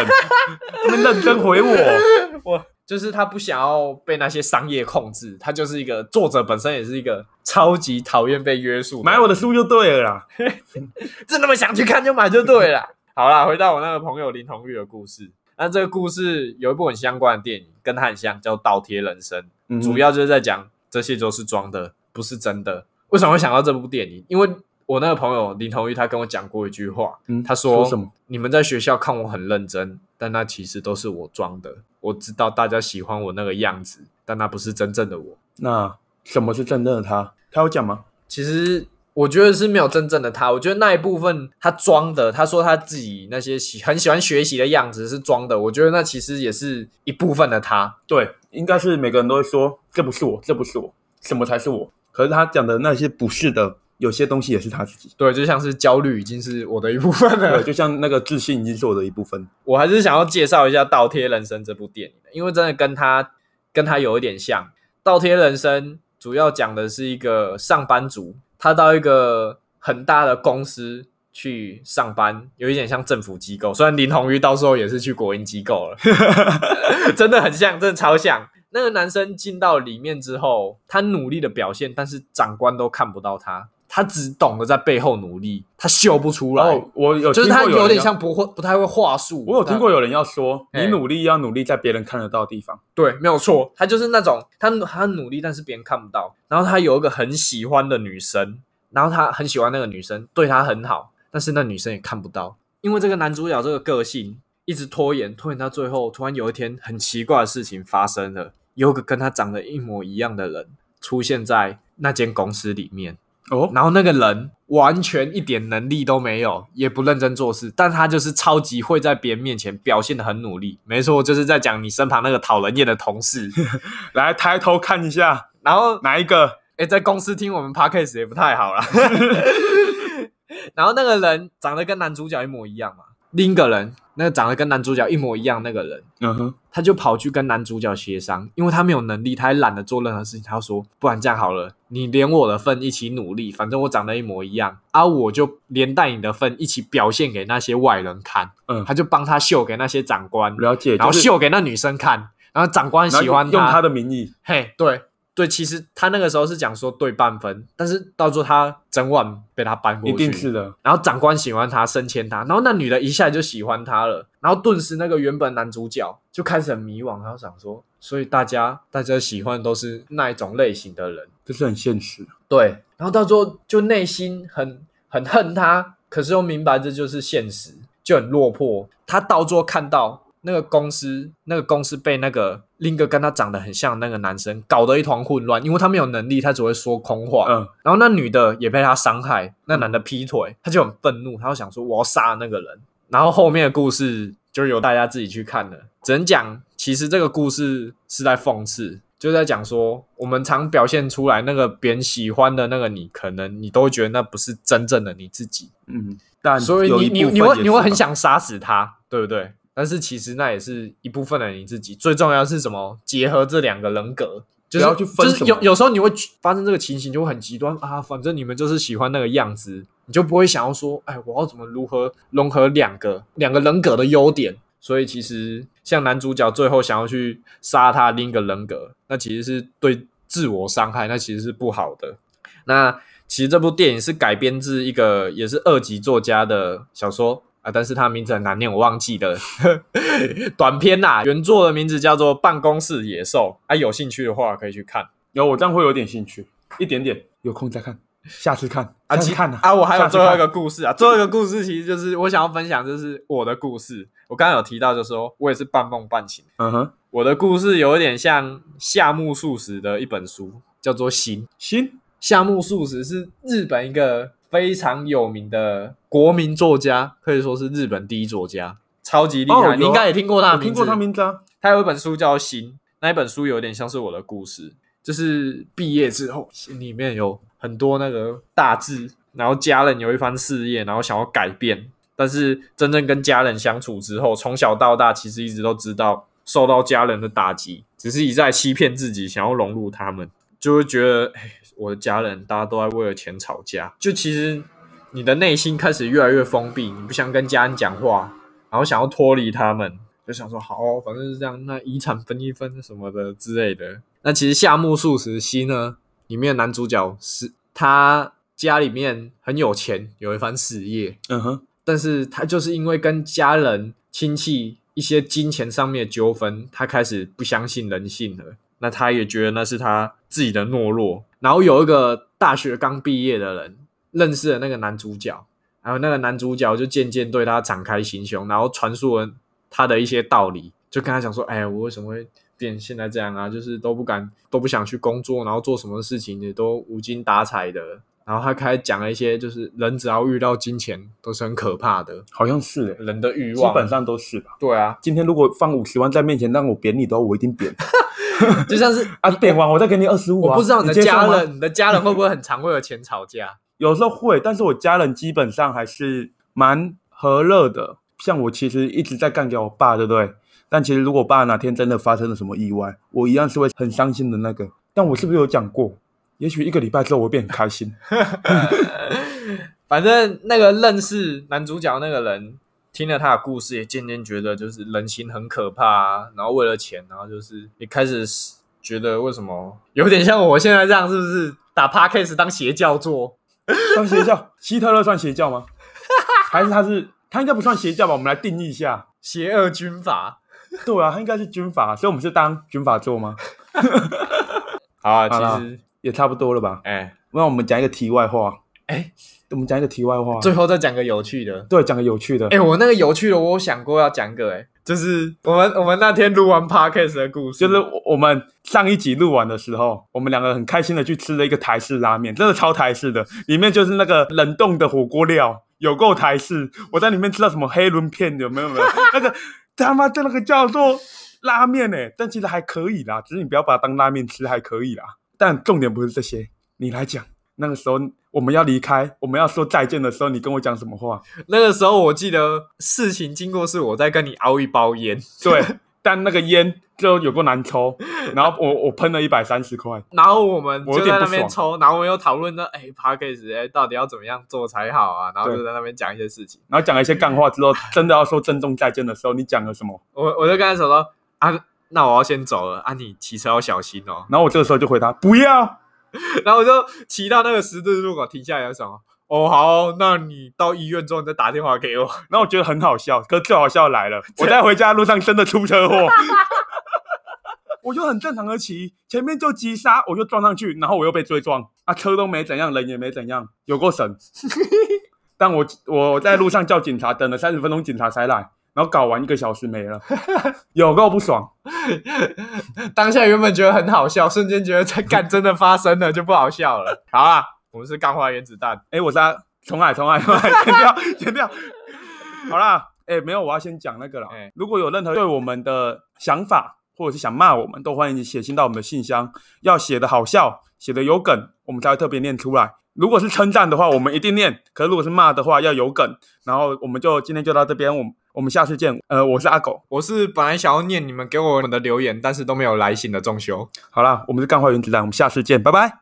他们认真回我。我就是他不想要被那些商业控制，他就是一个作者本身也是一个超级讨厌被约束。买我的书就对了啦。真那么想去看就买就对了。好啦，回到我那个朋友林同玉的故事。那这个故事有一部很相关的电影，跟他很像，叫《倒贴人生》，嗯主要就是在讲这些都是装的，不是真的。为什么会想到这部电影？因为我那个朋友林同玉他跟我讲过一句话，嗯他说说什么？你们在学校看我很认真，但那其实都是我装的。我知道大家喜欢我那个样子，但那不是真正的我。那什么是真正的他？他有讲吗？其实我觉得是没有真正的他，我觉得那一部分他装的，他说他自己那些喜很喜欢学习的样子是装的，我觉得那其实也是一部分的他。对，应该是每个人都会说这不是我，这不是我，什么才是我？可是他讲的那些不是的，有些东西也是他自己。对，就像是焦虑已经是我的一部分对，了。就像那个自信已经是我的一部分。我还是想要介绍一下《倒贴人生》这部电影，因为真的跟他跟他有一点像。《倒贴人生》主要讲的是一个上班族，他到一个很大的公司去上班，有一点像政府机构。虽然林红玉到时候也是去国营机构了，真的很像，真的超像。那个男生进到里面之后，他努力的表现，但是长官都看不到他，他只懂得在背后努力，他秀不出来。哦，我有就是他有点像不会不太会话术。我有听过有人要说，你努力要努力在别人看得到的地方。对，没有错，他就是那种他他努力，但是别人看不到。然后他有一个很喜欢的女生，然后他很喜欢那个女生，对他很好，但是那女生也看不到，因为这个男主角这个个性一直拖延，拖延到最后，突然有一天很奇怪的事情发生了，有个跟他长得一模一样的人出现在那间公司里面。哦，然后那个人完全一点能力都没有，也不认真做事，但他就是超级会在别人面前表现的很努力。没错，就是在讲你身旁那个讨人厌的同事。来抬头看一下然后，哪一个？哎，在公司听我们 podcast 也不太好啦。然后那个人长得跟男主角一模一样嘛，另一个人那个长得跟男主角一模一样那个人，嗯哼，他就跑去跟男主角协商，因为他没有能力，他也懒得做任何事情。他说：“不然这样好了，你连我的份一起努力，反正我长得一模一样啊，我就连带你的份一起表现给那些外人看。”嗯，他就帮他秀给那些长官，了解，然后秀给那女生看，然后长官喜欢用他的名义，嘿，对对，其实他那个时候是讲说对半分，但是到最后他整晚被他搬过一去，定是的。然后长官喜欢他，升迁他，然后那女的一下就喜欢他了，然后顿时那个原本男主角就开始很迷惘，然后想说，所以大家大家喜欢的都是那一种类型的人，这是很现实。对，然后到最后就内心很很恨他，可是又明白这就是现实，就很落魄。他到最后看到那个公司，那个公司被那个另一个跟他长得很像的那个男生搞得一团混乱，因为他没有能力，他只会说空话。嗯，然后那女的也被他伤害，那男的劈腿，他就很愤怒，他就想说我要杀那个人。然后后面的故事就由大家自己去看了。只能讲，其实这个故事是在讽刺，就在讲说，我们常表现出来那个别人喜欢的那个你，可能你都会觉得那不是真正的你自己，嗯，但所以你你你会你会很想杀死他，对不对？但是其实那也是一部分的你自己。最重要是什么？结合这两个人格，就是要去分就是有有时候你会发生这个情形，就会很极端啊。反正你们就是喜欢那个样子，你就不会想要说，哎，我要怎么如何融合两个两个人格的优点？所以其实像男主角最后想要去杀他另一个人格，那其实是对自我伤害，那其实是不好的。那其实这部电影是改编自一个也是二级作家的小说啊，但是他名字很难念，我忘记了。短篇啦、原作的名字叫做《办公室野兽》啊，有兴趣的话可以去看。有我这样会有点兴趣，一点点，有空再看。下次看，啊，其下次看啊，我还有最后一个故事啊，最后一个故事其实就是我想要分享，就是我的故事。我刚刚有提到，就是说我也是半梦半醒。嗯哼，我的故事有一点像夏目漱石的一本书，叫做《心》。行，夏目漱石是日本一个非常有名的国民作家，可以说是日本第一作家，超级厉害。你应该也听过他的名字，听过他名字啊。他有一本书叫《心》，那一本书有点像是我的故事，就是毕业之后心里面有很多那个大志，然后家人有一番事业，然后想要改变，但是真正跟家人相处之后，从小到大其实一直都知道受到家人的打击，只是一再欺骗自己，想要融入他们，就会觉得，哎，我的家人大家都在为了钱吵架，就其实你的内心开始越来越封闭，你不想跟家人讲话，然后想要脱离他们，就想说好、哦，反正是这样，那遗产分一分什么的之类的。那其实夏目漱石心呢，里面的男主角是他家里面很有钱，有一番事业，嗯哼，但是他就是因为跟家人、亲戚一些金钱上面的纠纷，他开始不相信人性了。那他也觉得那是他自己的懦弱。然后有一个大学刚毕业的人认识了那个男主角，然后那个男主角就渐渐对他展开心胸，然后传述了他的一些道理，就跟他讲说：“哎，我为什么会变现在这样啊？就是都不敢，都不想去工作，然后做什么事情也都无精打采的。”然后他开始讲了一些，就是人只要遇到金钱都是很可怕的，好像是诶，人的欲望。基本上都是吧。对啊，今天如果放五十万在面前让我扁你的话，我一定扁 就像是啊！扁完我再给你二十五啊！我不知道你的家人，你的家人会不会很常为了钱吵架？有时候会，但是我家人基本上还是蛮和乐的。像我其实一直在干掉我爸，对不对？但其实如果我爸哪天真的发生了什么意外，我一样是会很伤心的那个。但我是不是有讲过？也许一个礼拜之后我会变很开心。反正那个认识男主角那个人，听了他的故事，也渐渐觉得就是人心很可怕啊。然后为了钱，然后就是也开始觉得为什么有点像我现在这样，是不是打 p a c a s e 当邪教做？当邪教，希特勒算邪教吗？还是他是他应该不算邪教吧？我们来定义一下。邪恶军阀。对啊，他应该是军阀，所以我们是当军阀做吗？好啊，其实也差不多了吧？哎那我们讲一个题外话。哎，我们讲一个题外话。最后再讲个有趣的。对，讲个有趣的。哎、我那个有趣的，我有想过要讲个、哎，就是我们我们那天录完 podcast 的故事，就是我我们上一集录完的时候，我们两个很开心的去吃了一个台式拉面，真的超台式的，里面就是那个冷冻的火锅料，有够台式。我在里面吃到什么黑轮片，有没有？没有？那个他妈的那个叫做拉面呢、但其实还可以啦，只是你不要把它当拉面吃，还可以啦。但重点不是这些，你来讲，那个时候我们要离开，我们要说再见的时候，你跟我讲什么话？那个时候我记得事情经过是我在跟你熬一包烟，对，但那个烟就有够难抽，然后我我喷了一百三十块。然后我们就在那边抽，然后我们又讨论到，哎、p o d c a s t 哎，到底要怎么样做才好啊？然后就在那边讲一些事情，然后讲了一些干话之后，真的要说郑重再见的时候，你讲了什么？我我就跟他说说啊，那我要先走了啊，你骑车要小心哦。然后我这个时候就回他不要，然后我就骑到那个十字路口停下来，想哦好，那你到医院之后你再打电话给我。然后我觉得很好笑，可最好笑的来了，我在回家的路上真的出车祸，我就很正常的骑，前面就急刹，我就撞上去，然后我又被追撞，啊车都没怎样，人也没怎样，有过神。但我我在路上叫警察，等了三十分钟，警察才来。然后搞完一个小时没了，有够不爽。当下原本觉得很好笑，瞬间觉得在干真的发生了就不好笑了。好啦，我们是钢化原子弹。哎，我是他，重来，重来，重来，剪掉，剪掉。好啦，哎，没有，我要先讲那个啦。哎如果有任何对我们的想法，或者是想骂我们，都欢迎写信到我们的信箱，要写的好笑，写的有梗，我们才会特别念出来。如果是称赞的话，我们一定念；可是如果是骂的话，要有梗。然后我们就今天就到这边，我们我们下次见。呃，我是阿狗。我是本来想要念你们给我们的留言，但是都没有来信的仲修。好啦，我们是干坏原子弹，我们下次见，拜拜。